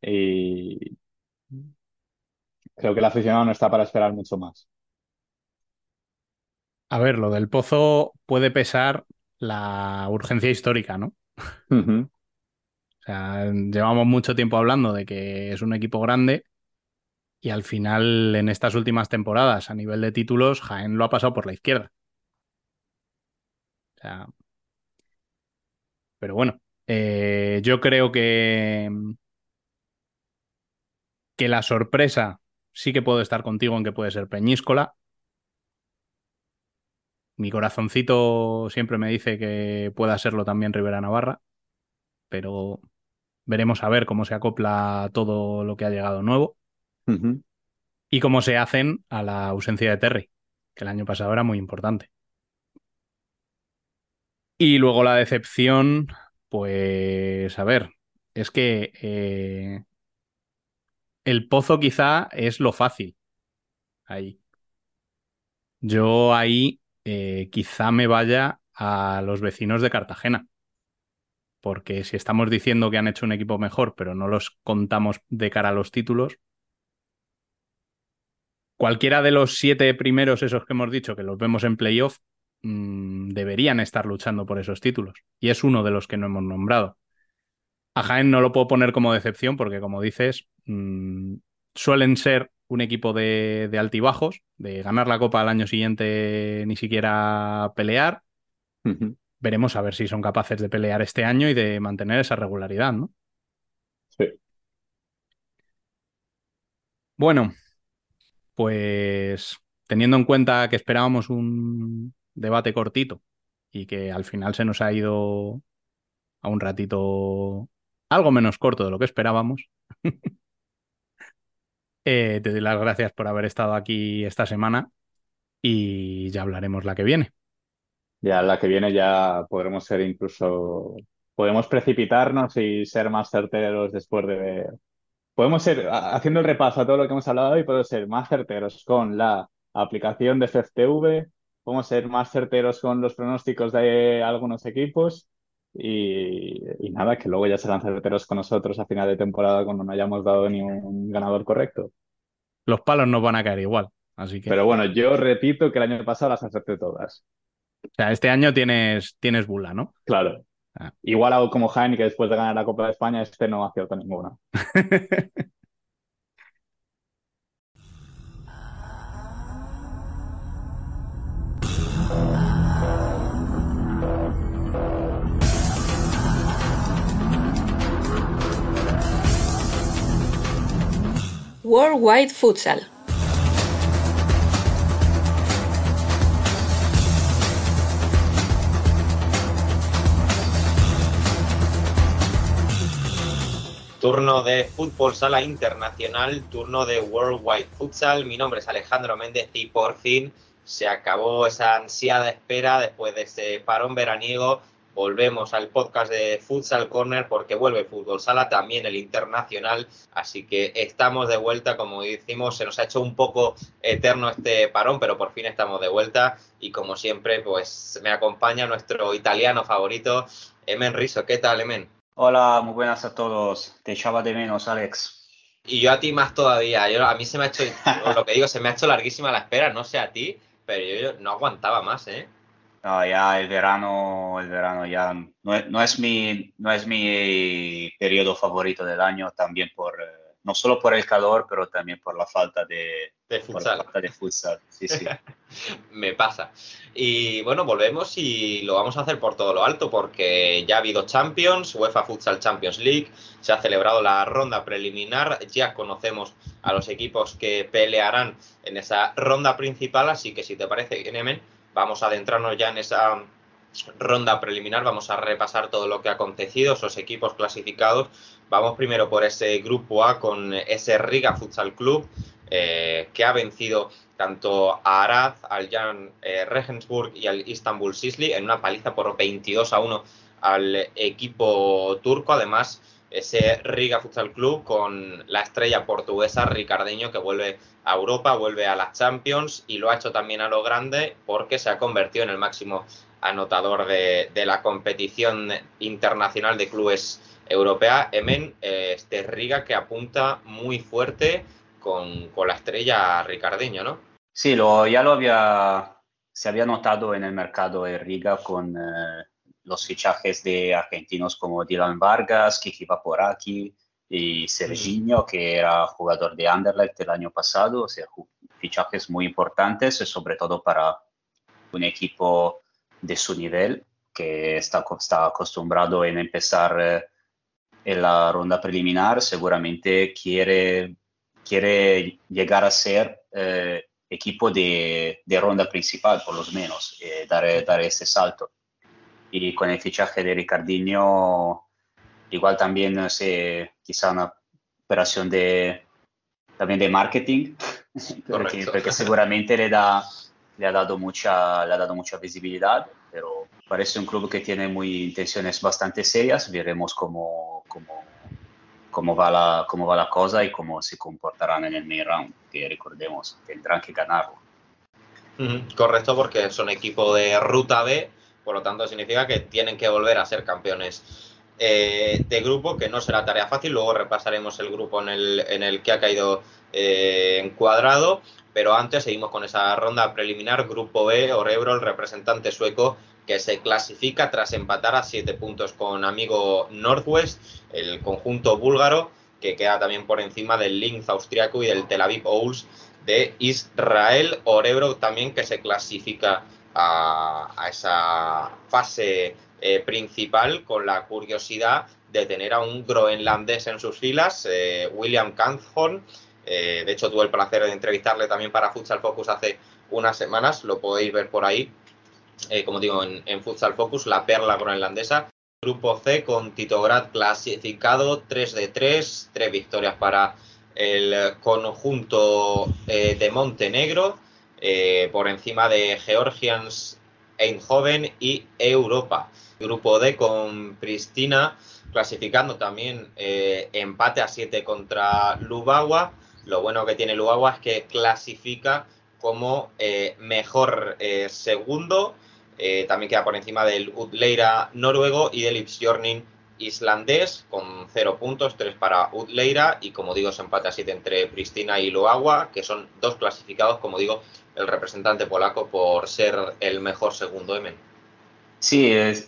y creo que el aficionado no está para esperar mucho más. A ver, lo del pozo puede pesar la urgencia histórica, ¿no? o sea, llevamos mucho tiempo hablando de que es un equipo grande y al final, en estas últimas temporadas, a nivel de títulos, Jaén lo ha pasado por la izquierda. O sea, pero bueno, eh, yo creo que, que la sorpresa sí que puedo estar contigo en que puede ser Peñíscola. Mi corazoncito siempre me dice que pueda serlo también Rivera Navarra, pero veremos a ver cómo se acopla todo lo que ha llegado nuevo y cómo se hacen a la ausencia de Terry, que el año pasado era muy importante. Y luego la decepción, pues a ver, es que eh, el pozo quizá es lo fácil. Ahí. Yo ahí eh, quizá me vaya a los vecinos de Cartagena. Porque si estamos diciendo que han hecho un equipo mejor, pero no los contamos de cara a los títulos, cualquiera de los siete primeros, esos que hemos dicho, que los vemos en playoff, mm, deberían estar luchando por esos títulos. Y es uno de los que no hemos nombrado. A Jaén no lo puedo poner como decepción porque, como dices, mm, suelen ser un equipo de, altibajos, de ganar la copa al año siguiente ni siquiera pelear. Veremos a ver si son capaces de pelear este año y de mantener esa regularidad, ¿no? Sí. Bueno, pues teniendo en cuenta que esperábamos un debate cortito y que al final se nos ha ido a un ratito algo menos corto de lo que esperábamos. Eh, te doy las gracias por haber estado aquí esta semana y ya hablaremos la que viene. Ya la que viene ya podremos ser incluso, podemos precipitarnos y ser más certeros después de podemos ser, haciendo el repaso a todo lo que hemos hablado hoy, podemos ser más certeros con la aplicación de FFTV, podemos ser más certeros con los pronósticos de algunos equipos y, nada, que luego ya serán certeros con nosotros a final de temporada cuando no hayamos dado ni un ganador correcto. Los palos no van a caer igual, así que... Pero bueno, yo repito que el año pasado las acerté todas. O sea, este año tienes, tienes bula, ¿no? Claro. Ah. Igual hago como Jaime, que después de ganar la Copa de España, este no acierto ninguna. Worldwide Futsal Turno de fútbol sala internacional, turno de Worldwide Futsal. Mi nombre es Alejandro Méndez y por fin se acabó esa ansiada espera después de ese parón veraniego. Volvemos al podcast de Futsal Corner porque vuelve el fútbol sala, también el internacional. Así que estamos de vuelta, como decimos, se nos ha hecho un poco eterno este parón, pero por fin estamos de vuelta. Y como siempre, pues me acompaña nuestro italiano favorito, Emen Riso. ¿Qué tal, Emen? Hola, muy buenas a todos. Te echaba de menos, Alex. Y yo a ti más todavía. Yo, a mí se me ha hecho, lo que digo, se me ha hecho larguísima la espera, no sé a ti, pero yo, no aguantaba más, ¿eh? No, ya el verano, el verano ya no, es mi, no es mi periodo favorito del año, también por, eh, no solo por el calor, pero también por la falta de, de futsal. falta de futsal. Sí, sí. Me pasa. Y bueno, volvemos y lo vamos a hacer por todo lo alto, porque ya ha habido Champions, UEFA Futsal Champions League, se ha celebrado la ronda preliminar, ya conocemos a los equipos que pelearán en esa ronda principal, así que si te parece, Nemen, vamos a adentrarnos ya en esa ronda preliminar, vamos a repasar todo lo que ha acontecido, esos equipos clasificados. Vamos primero por ese grupo A con ese Riga Futsal Club, eh, que ha vencido tanto a Arad, al Jan eh, Regensburg y al Istanbul Sisli en una paliza por 22 a 1 al equipo turco. Además, ese Riga Futsal Club con la estrella portuguesa Ricardeño que vuelve a Europa, vuelve a las Champions y lo ha hecho también a lo grande porque se ha convertido en el máximo anotador de, la competición internacional de clubes europea. Emen, eh, este Riga que apunta muy fuerte con, la estrella Ricardeño, ¿no? Sí, lo, ya lo había, se había notado en el mercado de Riga con... Eh, los fichajes de argentinos como Dylan Vargas, Kiki Vaporaki y Serginho, que era jugador de Anderlecht el año pasado, o sea, fichajes muy importantes, sobre todo para un equipo de su nivel, que está, está acostumbrado en empezar eh, en la ronda preliminar, seguramente quiere, quiere llegar a ser eh, equipo de, de, ronda principal, por lo menos, eh, dar, dar ese salto y con el fichaje de Ricardinho, igual también, no sé, quizá una operación de, también de marketing, porque, seguramente le, da, le, ha dado mucha, le ha dado mucha visibilidad, pero parece un club que tiene muy intenciones bastante serias, veremos cómo, cómo, cómo, va, la, cómo va la cosa y cómo se comportarán en el main round, que recordemos, tendrán que ganarlo. Correcto, porque son equipo de ruta B por lo tanto, significa que tienen que volver a ser campeones eh, de grupo, que no será tarea fácil. Luego repasaremos el grupo en el, en el que ha caído eh, encuadrado. Pero antes seguimos con esa ronda preliminar. Grupo B, Orebro, el representante sueco, que se clasifica tras empatar a siete puntos con amigo Northwest, el conjunto búlgaro, que queda también por encima del Linz austriaco y del Tel Aviv Owls de Israel. Orebro también que se clasifica a, esa fase eh, principal con la curiosidad de tener a un groenlandés en sus filas, eh, William Kanthorn. Eh, de hecho, tuve el placer de entrevistarle también para Futsal Focus hace unas semanas, lo podéis ver por ahí, como digo, en, en, Futsal Focus, la perla groenlandesa. Grupo C con Tito Grad clasificado, 3 de 3, 3 victorias para el conjunto de Montenegro. Eh, por encima de Georgians, Eindhoven y Europa. Grupo D con Pristina clasificando también eh, empate a 7 contra Lubagua. Lo bueno que tiene Lubagua es que clasifica como eh, mejor segundo. también queda por encima del Utleira noruego y del Ipsjornin islandés con 0 puntos, 3 para Utleira y como digo, se empate a 7 entre Pristina y Luagua, que son dos clasificados, como digo, el representante polaco por ser el mejor segundo M. Sí, es,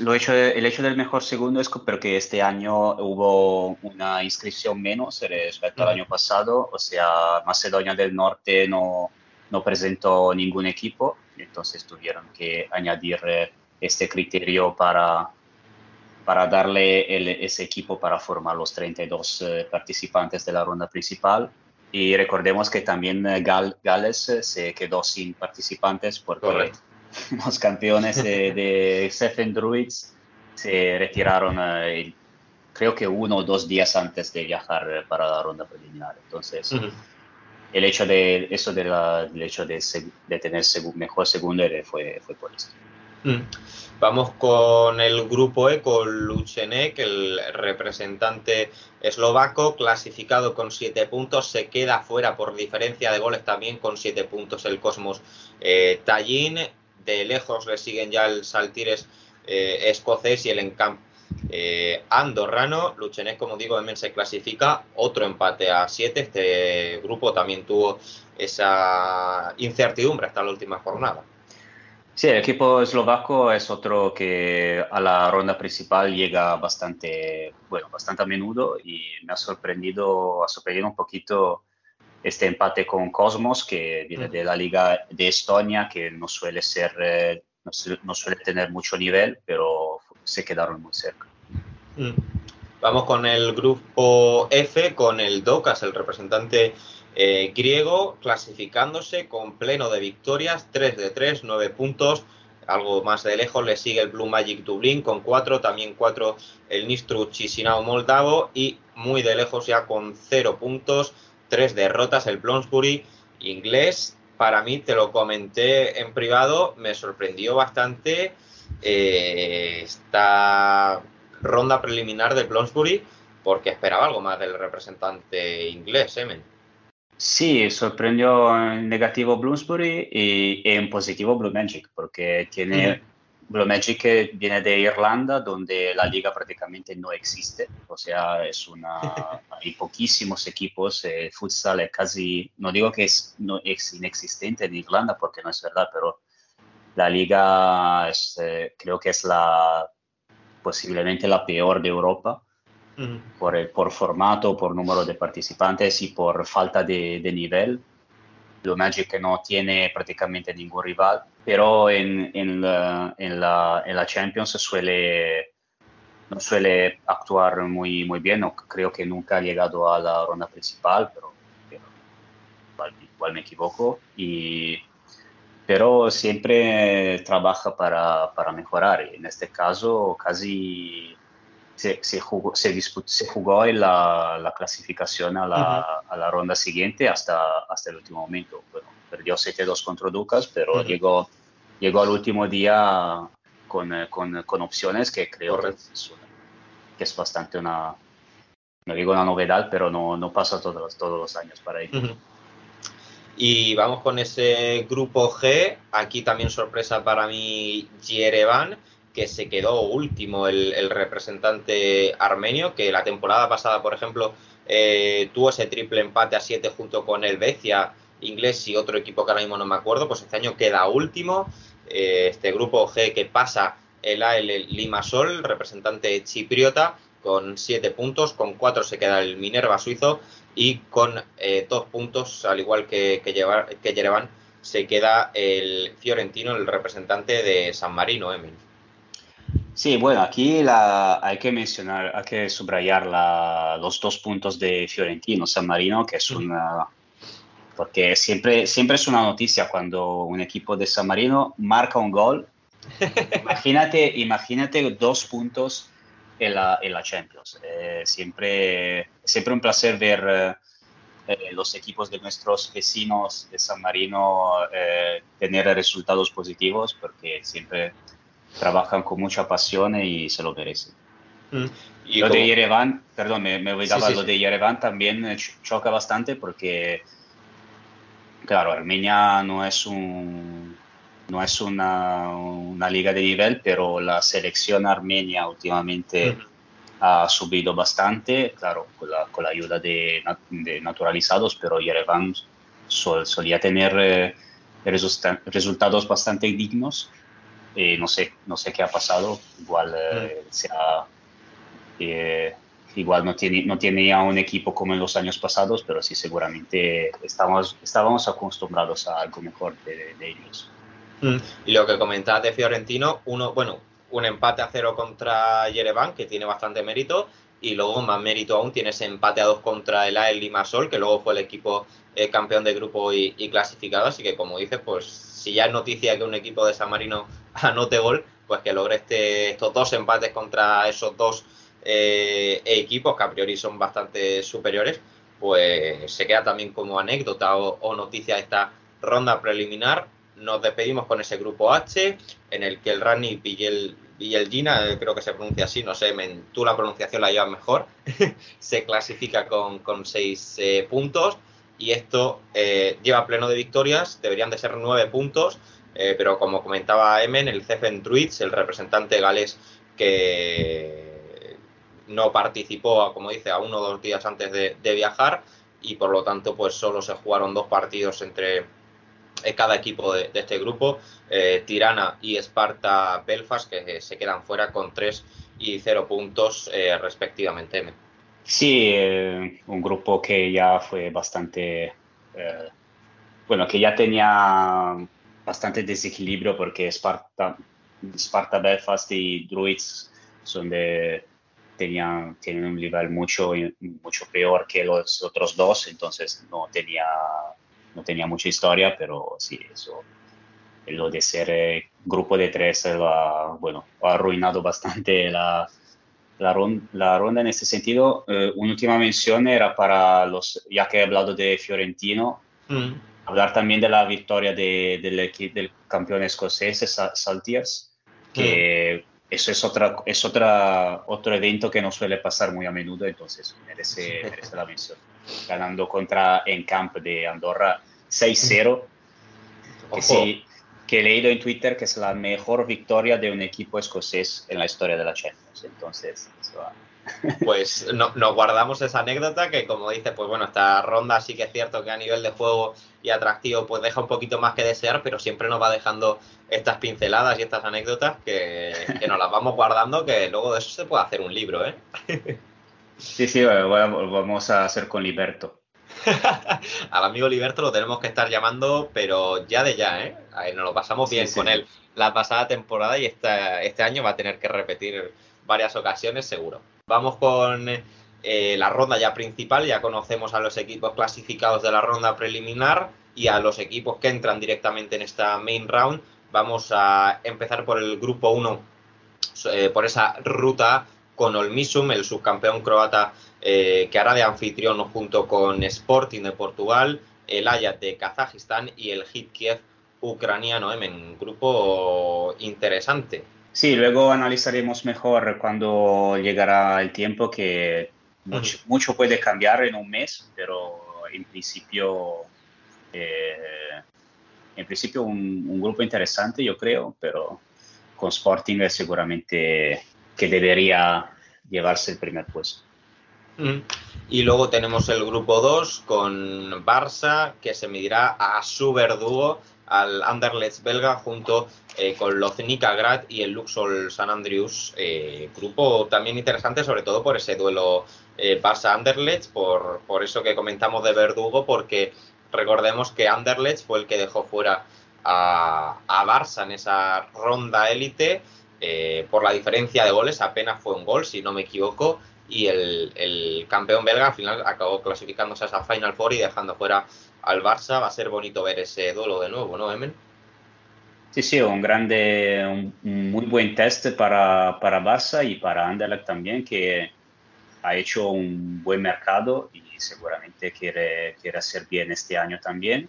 lo hecho, el hecho del mejor segundo es porque este año hubo una inscripción menos respecto al año pasado, o sea, Macedonia del Norte no, no presentó ningún equipo, entonces tuvieron que añadir eh, este criterio para, para darle ese equipo para formar los 32 eh, participantes de la ronda principal. Y recordemos que también eh, Gales eh, se quedó sin participantes porque los campeones de, Seven Druids se retiraron, eh, creo que uno o dos días antes de viajar para la ronda preliminar. Entonces, el hecho de eso de la, el hecho de, de tener mejor segundo fue, fue por eso. Mm. Vamos con el grupo E, con Luchenek, el representante eslovaco, clasificado con siete puntos, se queda fuera por diferencia de goles también con siete puntos el Cosmos eh, Tallinn. De lejos le siguen ya el Saltires eh, escocés y el Encamp eh, andorrano. Luchenek, como digo, también se clasifica. Otro empate a siete. Este grupo también tuvo esa incertidumbre hasta la última jornada. Sí, el equipo eslovaco es otro que a la ronda principal llega bastante, bueno, bastante a menudo y me ha sorprendido, ha sorprendido un poquito este empate con Cosmos, que viene de la Liga de Estonia, que no suele ser, eh, no, suele tener mucho nivel, pero se quedaron muy cerca. Mm. Vamos con el grupo F, con el Docas, el representante eh, griego clasificándose con pleno de victorias, 3 de 3, 9 puntos. Algo más de lejos le sigue el Blue Magic Dublín con 4, también 4 el Nistru Chisinau Moldavo y muy de lejos ya con 0 puntos, 3 derrotas el Bloomsbury inglés. Para mí, te lo comenté en privado, me sorprendió bastante eh, esta ronda preliminar del Bloomsbury porque esperaba algo más del representante inglés, Emen. Sí, sorprendió en negativo Bloomsbury y en positivo Blue Magic, porque tiene Blue Magic viene de Irlanda, donde la liga prácticamente no existe, o sea, es una, hay poquísimos equipos, el futsal es casi, no digo que es, no, es inexistente en Irlanda, porque no es verdad, pero la liga es, eh, creo que es la posiblemente la peor de Europa por, el, por formato, por número de participantes y por falta de, nivel. Lo Magic no tiene prácticamente ningún rival, pero en, en, la, en, la, en la, Champions suele, no suele actuar muy, muy bien. No, creo que nunca ha llegado a la ronda principal, pero, igual, me equivoco. Y, pero siempre trabaja para, para mejorar. En este caso, casi se, se, jugó, se, se jugó la, la clasificación a la, a la, ronda siguiente hasta, hasta el último momento. Bueno, perdió 7-2 contra Ducas, pero llegó, llegó al último día con, eh, con, con opciones que creo que es, que es, bastante una, no digo una novedad, pero no, no pasa todos, todos los años para ello. Y vamos con ese grupo G. Aquí también sorpresa para mí Yerevan que se quedó último el, representante armenio, que la temporada pasada, por ejemplo, eh, tuvo ese triple empate a 7 junto con el Becia inglés y otro equipo que ahora mismo no me acuerdo, pues este año queda último. Eh, este grupo G que pasa el AL Limasol, representante chipriota, con 7 puntos, con 4 se queda el Minerva suizo y con 2 eh, puntos, al igual que, que, que Yerevan, se queda el Fiorentino, el representante de San Marino, Emil. Sí, bueno, aquí la, hay que mencionar, hay que subrayar la, los dos puntos de Fiorentino, San Marino, que es una... Porque siempre, siempre es una noticia cuando un equipo de San Marino marca un gol. imagínate, imagínate dos puntos en la, en la Champions. Eh, siempre, siempre un placer ver eh, los equipos de nuestros vecinos de San Marino eh, tener resultados positivos, porque siempre trabajan con mucha pasión y se lo merecen. Mm. Y lo de Yerevan, perdón, me, me olvidaba, lo de Yerevan también choca bastante porque, claro, Armenia no es un no es una, una liga de nivel, pero la selección armenia últimamente ha subido bastante, claro, con la, con la ayuda de, de, naturalizados, pero Yerevan solía tener eh, resultados bastante dignos eh, no sé, no sé qué ha pasado. Igual eh, mm. eh, igual no tiene, no tiene ya un equipo como en los años pasados, pero sí seguramente estamos, estábamos acostumbrados a algo mejor de, ellos. Mm. Y lo que comentabas de Fiorentino, uno, bueno, un empate a cero contra Yerevan, que tiene bastante mérito, y luego más mérito aún tiene ese empate a dos contra el AEL Limassol, que luego fue el equipo campeón de grupo y, y, clasificado, así que como dices, pues si ya es noticia que un equipo de San Marino anote gol, pues que logre este, estos dos empates contra esos dos eh, equipos que a priori son bastante superiores, pues se queda también como anécdota o, noticia esta ronda preliminar. Nos despedimos con ese grupo H, en el que el Rani Villelgina, eh, creo que se pronuncia así, no sé, tú la pronunciación la llevas mejor, se clasifica con, con seis eh, puntos y esto eh, lleva pleno de victorias, deberían de ser nueve puntos, pero como comentaba Emen, el Cefen Druids, el representante galés que no participó, como dice, a uno o dos días antes de, viajar y por lo tanto pues solo se jugaron dos partidos entre eh, cada equipo de, este grupo, eh, Tirana y Esparta Belfast, que se quedan fuera con tres y cero puntos eh, respectivamente. Sí, un grupo que ya fue bastante, bueno, que ya tenía bastante desequilibrio porque Esparta Sparta Belfast y Druids son de, tenían, tienen un nivel mucho, mucho peor que los otros dos, entonces no tenía, no tenía mucha historia, pero sí, eso, lo de ser eh, grupo de tres lo ha, bueno, ha arruinado bastante la, la, ronda en este sentido. Eh, una última mención era para los, ya que he hablado de Fiorentino, mm. Hablar también de la victoria de, del, del campeón escocés, Saltiers, que eso es, otra, es otra, otro evento que no suele pasar muy a menudo, entonces merece, merece la mención. Ganando contra Encamp de Andorra 6-0, que, sí, que he leído en Twitter que es la mejor victoria de un equipo escocés en la historia de la Champions. Entonces, eso pues no, nos guardamos esa anécdota que como dice, pues bueno, esta ronda sí que es cierto que a nivel de juego y atractivo pues deja un poquito más que desear, pero siempre nos va dejando estas pinceladas y estas anécdotas que, nos las vamos guardando, que luego de eso se puede hacer un libro, ¿eh? Sí, sí, vamos a hacer con Liberto. Al amigo Liberto lo tenemos que estar llamando, pero ya de ya, ¿eh? nos lo pasamos bien con él la pasada temporada y este año va a tener que repetir varias ocasiones seguro. Vamos con eh, la ronda ya principal, ya conocemos a los equipos clasificados de la ronda preliminar y a los equipos que entran directamente en esta main round. Vamos a empezar por el grupo 1, eh, por esa ruta con Olmisum, el subcampeón croata eh, que hará de anfitrión junto con Sporting de Portugal, el Ayat de Kazajistán y el Hit Kiev ucraniano. Un grupo interesante. Sí, luego analizaremos mejor cuando llegará el tiempo que mucho, puede cambiar en un mes, pero en principio, eh, en principio un, grupo interesante, yo creo, pero con Sporting es seguramente que debería llevarse el primer puesto. Y luego tenemos el grupo 2 con Barça, que se medirá a su verdugo al Anderlecht belga junto eh, con Loznica Grad y el Luxol San Andrews. Eh, grupo también interesante, sobre todo por ese duelo eh, Barça-Anderlecht, por, por eso que comentamos de Verdugo, porque recordemos que Anderlecht fue el que dejó fuera a, a Barça en esa ronda élite. por la diferencia de goles, apenas fue un gol, si no me equivoco, y el, el campeón belga al final acabó clasificándose a esa Final Four y dejando fuera al Barça. Va a ser bonito ver ese duelo de nuevo, ¿no, Emen? Sí, sí, un grande, un, muy buen test para, para Barça y para Anderlecht también, que ha hecho un buen mercado y seguramente quiere, quiere hacer bien este año también.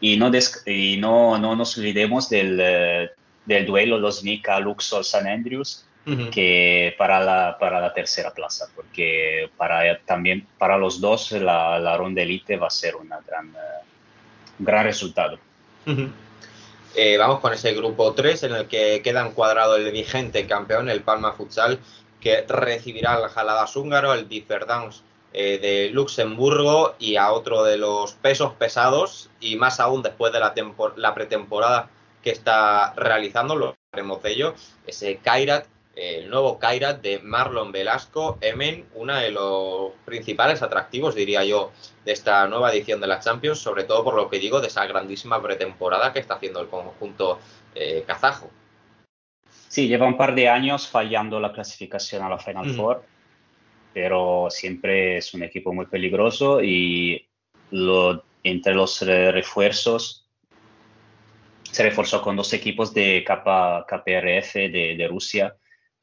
Y no, y no, no nos olvidemos del, del duelo Los Nika Luxor San Andrews, que para la, para la tercera plaza, porque para, también para los dos la, la ronda elite va a ser una gran, eh, un gran resultado. Eh, vamos con ese grupo 3 en el que queda encuadrado el vigente campeón, el Palma Futsal, que recibirá al Jaladas húngaro, el Differdance eh, de Luxemburgo y a otro de los pesos pesados y más aún después de la, la pretemporada que está realizando, lo haremos de ello, ese Kairat el nuevo Kairat de Marlon Velasco, Emen, uno de los principales atractivos, diría yo, de esta nueva edición de la Champions, sobre todo por lo que digo de esa grandísima pretemporada que está haciendo el conjunto eh, kazajo. Sí, lleva un par de años fallando la clasificación a la Final Four, pero siempre es un equipo muy peligroso y lo, entre los refuerzos se reforzó con dos equipos de KPRF de, de Rusia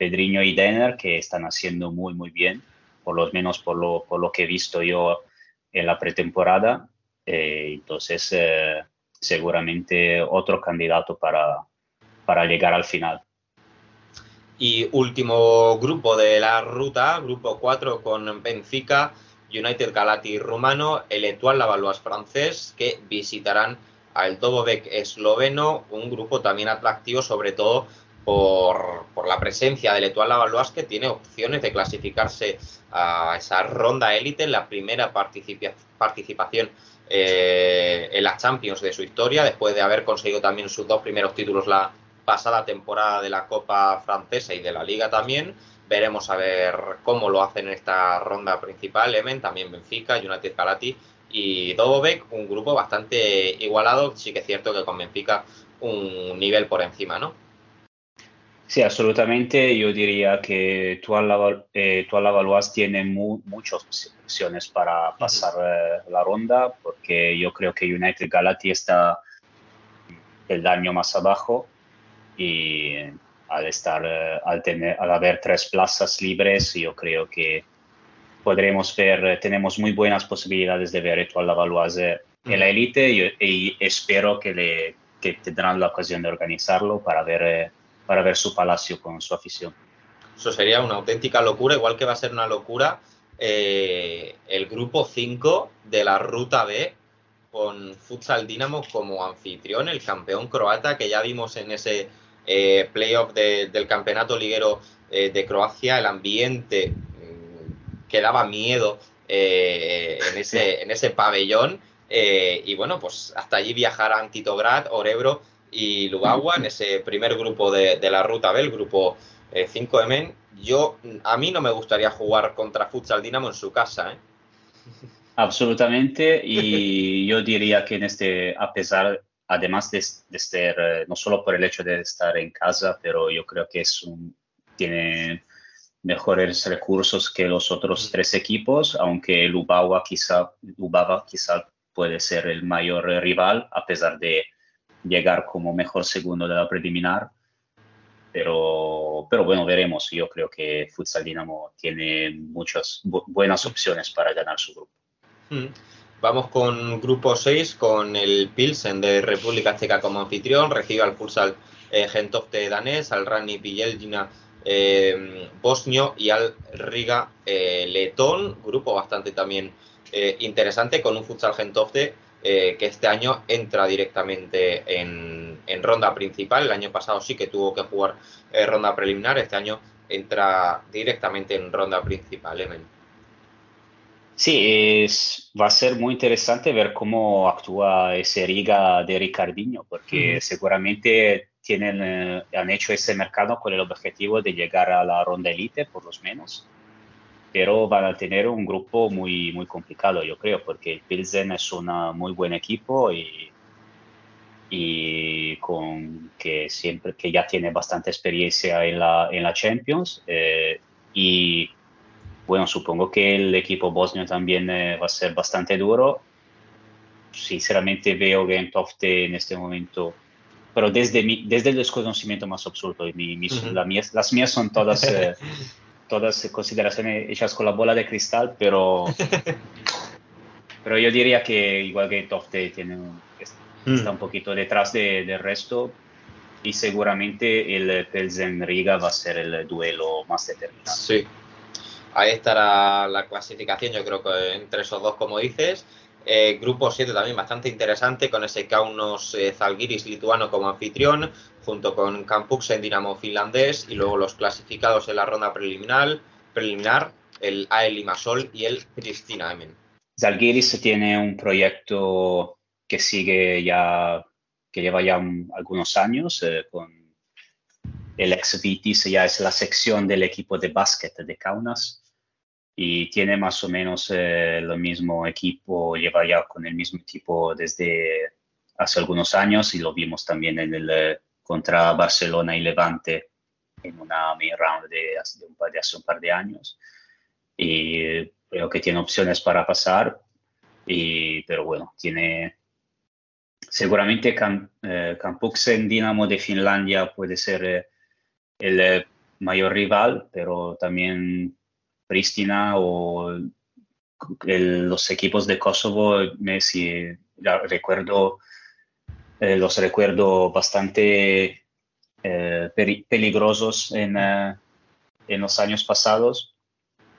Pedriño y Denner, que están haciendo muy, muy bien, por lo menos por lo, por lo que he visto yo en la pretemporada. entonces, seguramente otro candidato para, para llegar al final. Y último grupo de la ruta, grupo 4 con Benfica, United Galati rumano, el Etoile Lavalois francés, que visitarán al Dobovec esloveno, un grupo también atractivo, sobre todo por, la presencia del Etoile Lavalois, que tiene opciones de clasificarse a esa ronda élite, la primera participación eh, en las Champions de su historia, después de haber conseguido también sus dos primeros títulos la pasada temporada de la Copa Francesa y de la Liga también. Veremos a ver cómo lo hacen en esta ronda principal, Emen, también Benfica, United Calati y Dobovec, un grupo bastante igualado, sí que es cierto que con Benfica un nivel por encima, ¿no? Sí, absolutamente. Yo diría que Tual eh, Valois tiene muchas opciones para pasar eh, la ronda, porque yo creo que United Galati está el daño más abajo y al estar, eh, al tener, al haber tres plazas libres, yo creo que podremos ver, eh, tenemos muy buenas posibilidades de ver a la Valoise en la élite. Y, espero que, le, que tendrán la ocasión de organizarlo para ver, eh, para ver su palacio con su afición. Eso sería una auténtica locura, igual que va a ser una locura el grupo 5 de la Ruta B con Futsal Dinamo como anfitrión, el campeón croata que ya vimos en ese eh, playoff del campeonato liguero eh, de Croacia, el ambiente mm, que daba miedo eh, en, ese, en ese pabellón. y bueno, pues hasta allí viajarán Titograd, Orebro y Lubagua en ese primer grupo de, la ruta B, el grupo 5M. Yo, a mí no me gustaría jugar contra Futsal Dinamo en su casa. Absolutamente, y yo diría que en este, a pesar además de, ser, eh, no solo por el hecho de estar en casa, pero yo creo que es un, tiene mejores recursos que los otros tres equipos, aunque Lubava quizá, Lubava quizá puede ser el mayor rival, a pesar de llegar como mejor segundo de la preliminar. Pero, pero bueno, veremos. Yo creo que Futsal Dinamo tiene muchas buenas opciones para ganar su grupo. Mm. Vamos con grupo 6, con el Pilsen de República Checa como anfitrión. Recibe al Futsal eh, Gentofte danés, al Rani Pijeljina eh, bosnio y al Riga eh, letón. Grupo bastante también interesante con un Futsal Gentofte que este año entra directamente en, ronda principal. El año pasado sí que tuvo que jugar ronda preliminar. Este año entra directamente en ronda principal. Sí, es, va a ser muy interesante ver cómo actúa ese Riga de Ricardinho, porque seguramente tienen, eh, han hecho ese mercado con el objetivo de llegar a la ronda elite, por lo menos, pero van a tener un grupo muy, muy complicado, yo creo, porque el Pilsen es un muy buen equipo y, y con que siempre que ya tiene bastante experiencia en la, en la Champions eh, y bueno, supongo que el equipo bosnio también eh, va a ser bastante duro. Sinceramente veo Gentofte en este momento, pero desde, mi, desde el desconocimiento más absurdo. las mías son todas, eh, todas consideraciones hechas con la bola de cristal, pero, pero yo diría que igual Gentofte tiene está un poquito detrás del resto y seguramente el Pelsen Riga va a ser el duelo más determinante. Sí, Ahí estará la clasificación, yo creo que entre esos dos, como dices. Eh, grupo 7 también bastante interesante, con ese Kaunos eh, Zalgiris lituano como anfitrión, junto con en Dinamo finlandés, y luego los clasificados en la ronda preliminar, preliminar el AEL Limassol y el Pristina Emen. Zalgiris tiene un proyecto que sigue ya, que lleva ya algunos años, eh, con el ex Vitis, ya es la sección del equipo de básquet de Kaunas y tiene más o menos eh, el mismo equipo, lleva ya con el mismo equipo desde hace algunos años y lo vimos también en el eh, contra Barcelona y Levante en una main round de, hace un par de años. Y creo que tiene opciones para pasar y, pero bueno tiene seguramente Camp, eh, Campuksen Dinamo de Finlandia puede ser el mayor rival pero también Pristina o los equipos de Kosovo, Messi, recuerdo, eh, los recuerdo bastante eh, peligrosos en, en los años pasados,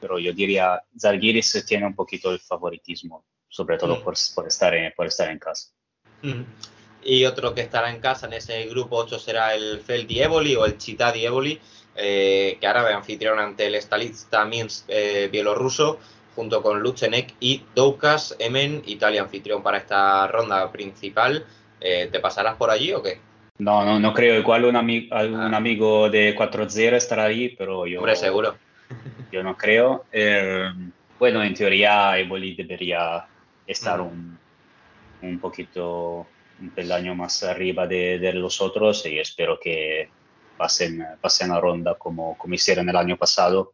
pero yo diría Zalgiris tiene un poquito el favoritismo, sobre todo mm. por, por, estar en, por estar en casa. Mm. Y otro que estará en casa en ese grupo 8 será el Fel Dieboli o el Chita Dieboli, eh, que ahora ve anfitrión ante el Stalitsta Minsk eh, bielorruso, junto con Luchenek y Doukas Emen, Italia anfitrión para esta ronda principal. Eh, ¿Te pasarás por allí o qué? No, no, no creo. Igual un, un ah. amigo de 4-0 estará ahí, pero yo. Hombre, seguro. Yo no creo. bueno, en teoría, Eboli debería estar un, un poquito un peldaño más arriba de, los otros y espero que pasen, pasen a ronda como, como hicieron el año pasado.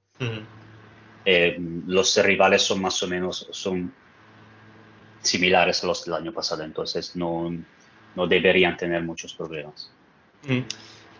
Eh, los rivales son más o menos son similares a los del año pasado, entonces no, no deberían tener muchos problemas.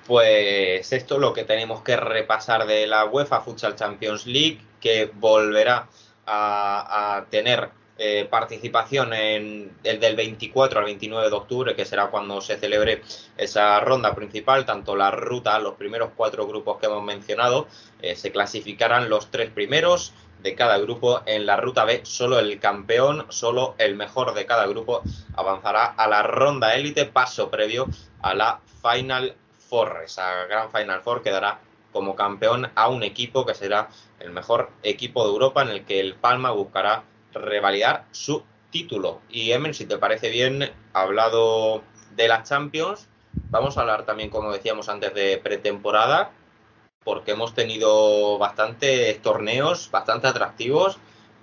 Pues esto es lo que tenemos que repasar de la UEFA Futsal Champions League, que volverá a, a tener eh, participación en el del 24 al 29 de octubre, que será cuando se celebre esa ronda principal, tanto la ruta, los primeros cuatro grupos que hemos mencionado, eh, se clasificarán los tres primeros de cada grupo en la ruta B, solo el campeón, solo el mejor de cada grupo avanzará a la ronda élite, paso previo a la Final Four, esa gran Final Four que dará como campeón a un equipo que será el mejor equipo de Europa en el que el Palma buscará revalidar su título. Y Emen, si te parece bien, hablado de las Champions, vamos a hablar también, como decíamos antes, de pretemporada, porque hemos tenido bastantes torneos, bastante atractivos,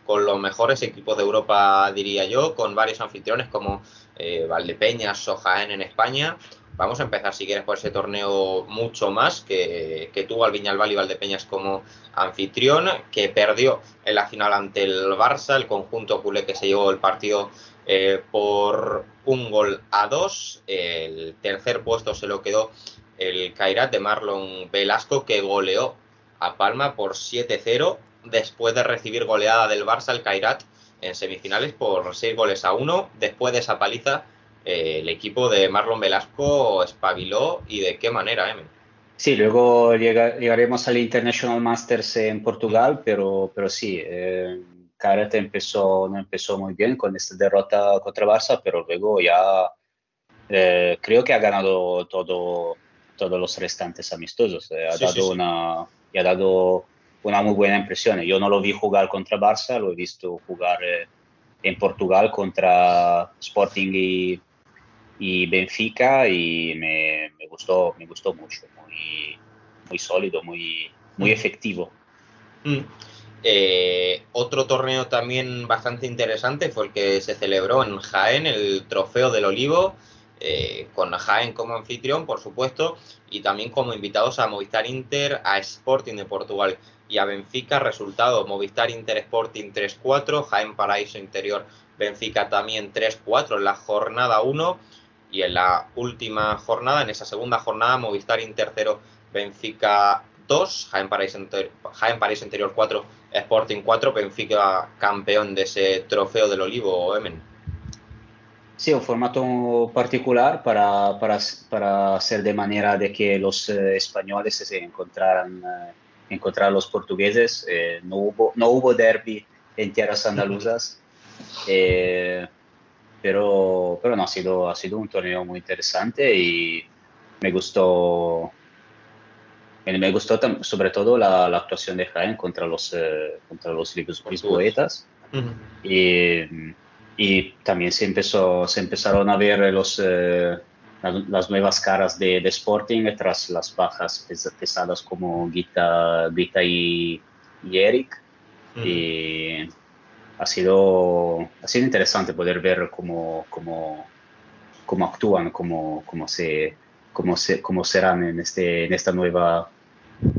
con los mejores equipos de Europa, diría yo, con varios anfitriones como eh, Valdepeñas o Jaén en España. Vamos a empezar, si quieres, por ese torneo mucho más que, tuvo al Viñalbal y Valdepeñas como anfitrión, que perdió en la final ante el Barça, el conjunto culé que se llevó el partido eh, por un gol a dos. El tercer puesto se lo quedó el Kairat de Marlon Velasco, que goleó a Palma por 7-0 después de recibir goleada del Barça, el Kairat, en semifinales por 6 goles a 1. Después de esa paliza eh, el equipo de Marlon Velasco espabiló y de qué manera, ¿eh? Sí, luego llegaremos al International Masters en Portugal, pero, pero sí, eh, empezó, no empezó muy bien con esta derrota contra Barça, pero luego ya eh, creo que ha ganado todo, todos los restantes amistosos. Eh, ha, dado Una, y ha dado una muy buena impresión. Yo no lo vi jugar contra Barça, lo he visto jugar en Portugal contra Sporting y y Benfica y me, gustó, me gustó mucho, muy, muy sólido, muy, muy mm. efectivo. Mm. Eh, otro torneo también bastante interesante fue el que se celebró en Jaén, el Trofeo del Olivo, eh, con Jaén como anfitrión, por supuesto, y también como invitados a Movistar Inter, a Sporting de Portugal y a Benfica. Resultado, Movistar Inter Sporting 3-4, Jaén Paraíso Interior Benfica también 3-4 en la jornada 1 y en la última jornada, en esa segunda jornada, Movistar Inter 0, Benfica 2, Jaén París, Jaén París Interior 4, Sporting 4, Benfica campeón de ese trofeo del Olivo, Emen. Sí, un formato particular para, para, para, hacer de manera de que los eh, españoles se encontraran, eh, encontrar los portugueses. Eh, no, hubo, no hubo derby en tierras andaluzas. pero, pero no, ha sido, ha sido un torneo muy interesante y me gustó, me gustó sobre todo la, actuación de Jaén contra los, eh, contra los Lisboetas. y, y, también se, empezó, se empezaron a ver los, eh, las, nuevas caras de, de, Sporting tras las bajas pesadas como Gita, Gita y, y Eric. Y ha sido, ha sido interesante poder ver cómo, cómo, cómo actúan, cómo, cómo, se, cómo, se, cómo serán en, este, en esta, nueva,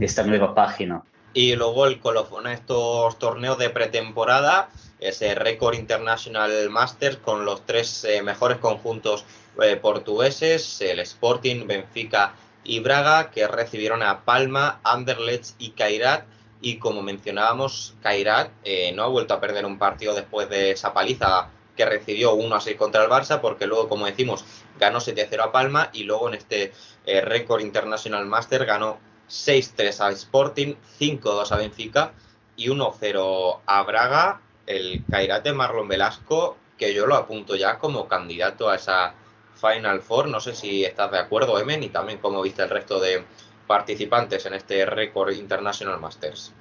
esta nueva página. Y luego el colofón a estos torneos de pretemporada, ese Record International Masters con los tres eh, mejores conjuntos eh, portugueses, el Sporting, Benfica y Braga, que recibieron a Palma, Anderlecht y Kairat y como mencionábamos, Kairat eh, no ha vuelto a perder un partido después de esa paliza que recibió 1 a 6 contra el Barça, porque luego, como decimos, ganó 7-0 a Palma y luego en este eh, récord International Master ganó 6-3 a Sporting, 5-2 a Benfica y 1-0 a Braga. El Cairate Marlon Velasco, que yo lo apunto ya como candidato a esa Final Four. No sé si estás de acuerdo, Emen, y también cómo viste el resto de participantes en este récord International Masters.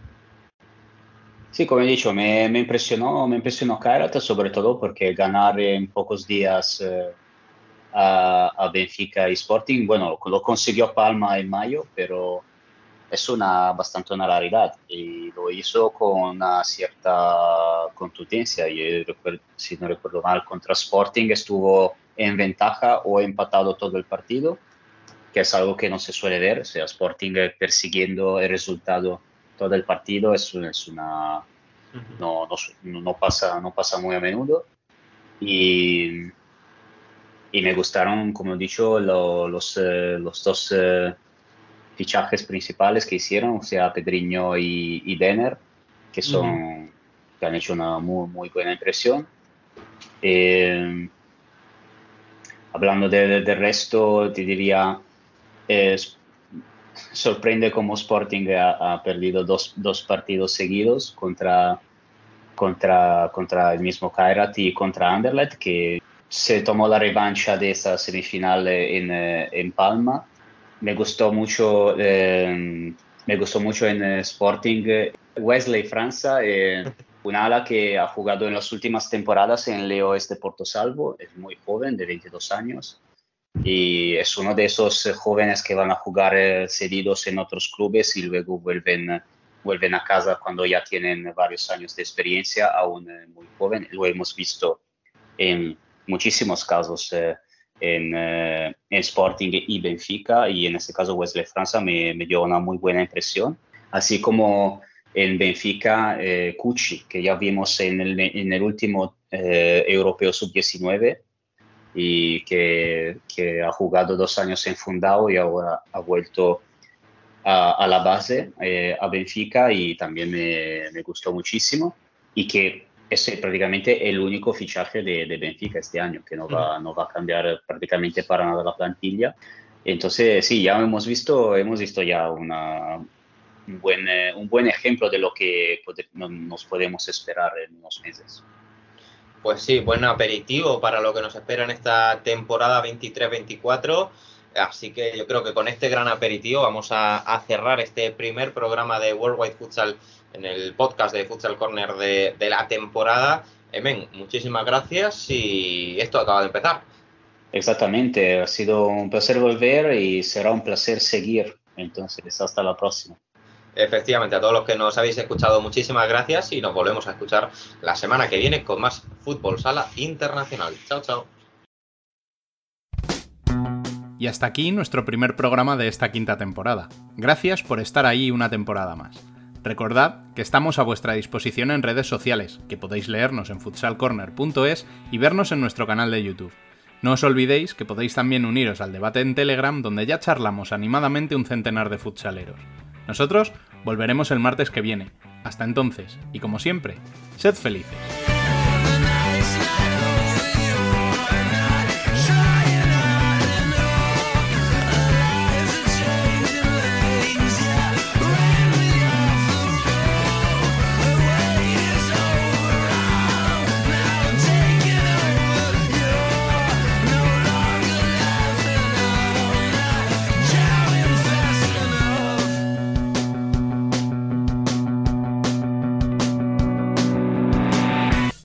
Sí, como he dicho, me, impresionó, me impresionó Kairat, sobre todo porque ganar en pocos días eh, a, Benfica y Sporting, bueno, lo consiguió Palma en mayo, pero es una bastante una raridad y lo hizo con una cierta contundencia. Y si no recuerdo mal, contra Sporting estuvo en ventaja o empatado todo el partido, que es algo que no se suele ver. O sea, Sporting persiguiendo el resultado todo el partido es, es una no, no, pasa, no pasa muy a menudo. Y, y me gustaron, como he dicho, los, eh, los dos eh, fichajes principales que hicieron, o sea, Pedriño y, y Denner, que, son, que han hecho una muy, muy buena impresión. Eh, hablando del de, resto, te diría, sorprende como Sporting ha, perdido dos, dos, partidos seguidos contra, contra, contra el mismo Kairat y contra Anderlecht, que se tomó la revancha de esa semifinal en, en Palma. Me gustó mucho, eh, me gustó mucho en Sporting Wesley Franza, eh, un ala que ha jugado en las últimas temporadas en Leo de Porto Salvo, es muy joven, de 22 años y es uno de esos eh, jóvenes que van a jugar eh, cedidos en otros clubes y luego vuelven, vuelven a casa cuando ya tienen varios años de experiencia, aún eh, muy joven. Lo hemos visto en muchísimos casos en, en, Sporting y Benfica y en este caso Wesley Franza me, me dio una muy buena impresión, así como en Benfica Cucci, que ya vimos en el, en el último Europeo Sub-19 y que, que, ha jugado dos años en Fundao y ahora ha vuelto a, a la base, eh, a Benfica, y también me, me, gustó muchísimo. Y que es prácticamente el único fichaje de, de Benfica este año, que no va, no va a cambiar prácticamente para nada la plantilla. Entonces, sí, ya hemos visto, hemos visto ya una, un, buen, eh, un buen ejemplo de lo que nos podemos esperar en unos meses. Pues sí, buen aperitivo para lo que nos espera en esta temporada 23-24. Así que yo creo que con este gran aperitivo vamos a, cerrar este primer programa de Worldwide Futsal en el podcast de Futsal Corner de, la temporada. Emen, muchísimas gracias y esto acaba de empezar. Exactamente, ha sido un placer volver y será un placer seguir. Entonces, hasta la próxima. Efectivamente, a todos los que nos habéis escuchado, muchísimas gracias y nos volvemos a escuchar la semana que viene con más Fútbol Sala Internacional. Chao, chao. Y hasta aquí nuestro primer programa de esta quinta temporada. Gracias por estar ahí una temporada más. Recordad que estamos a vuestra disposición en redes sociales, que podéis leernos en futsalcorner.es y vernos en nuestro canal de YouTube. No os olvidéis que podéis también uniros al debate en Telegram donde ya charlamos animadamente un centenar de futsaleros. Nosotros volveremos el martes que viene. Hasta entonces, y como siempre, sed felices.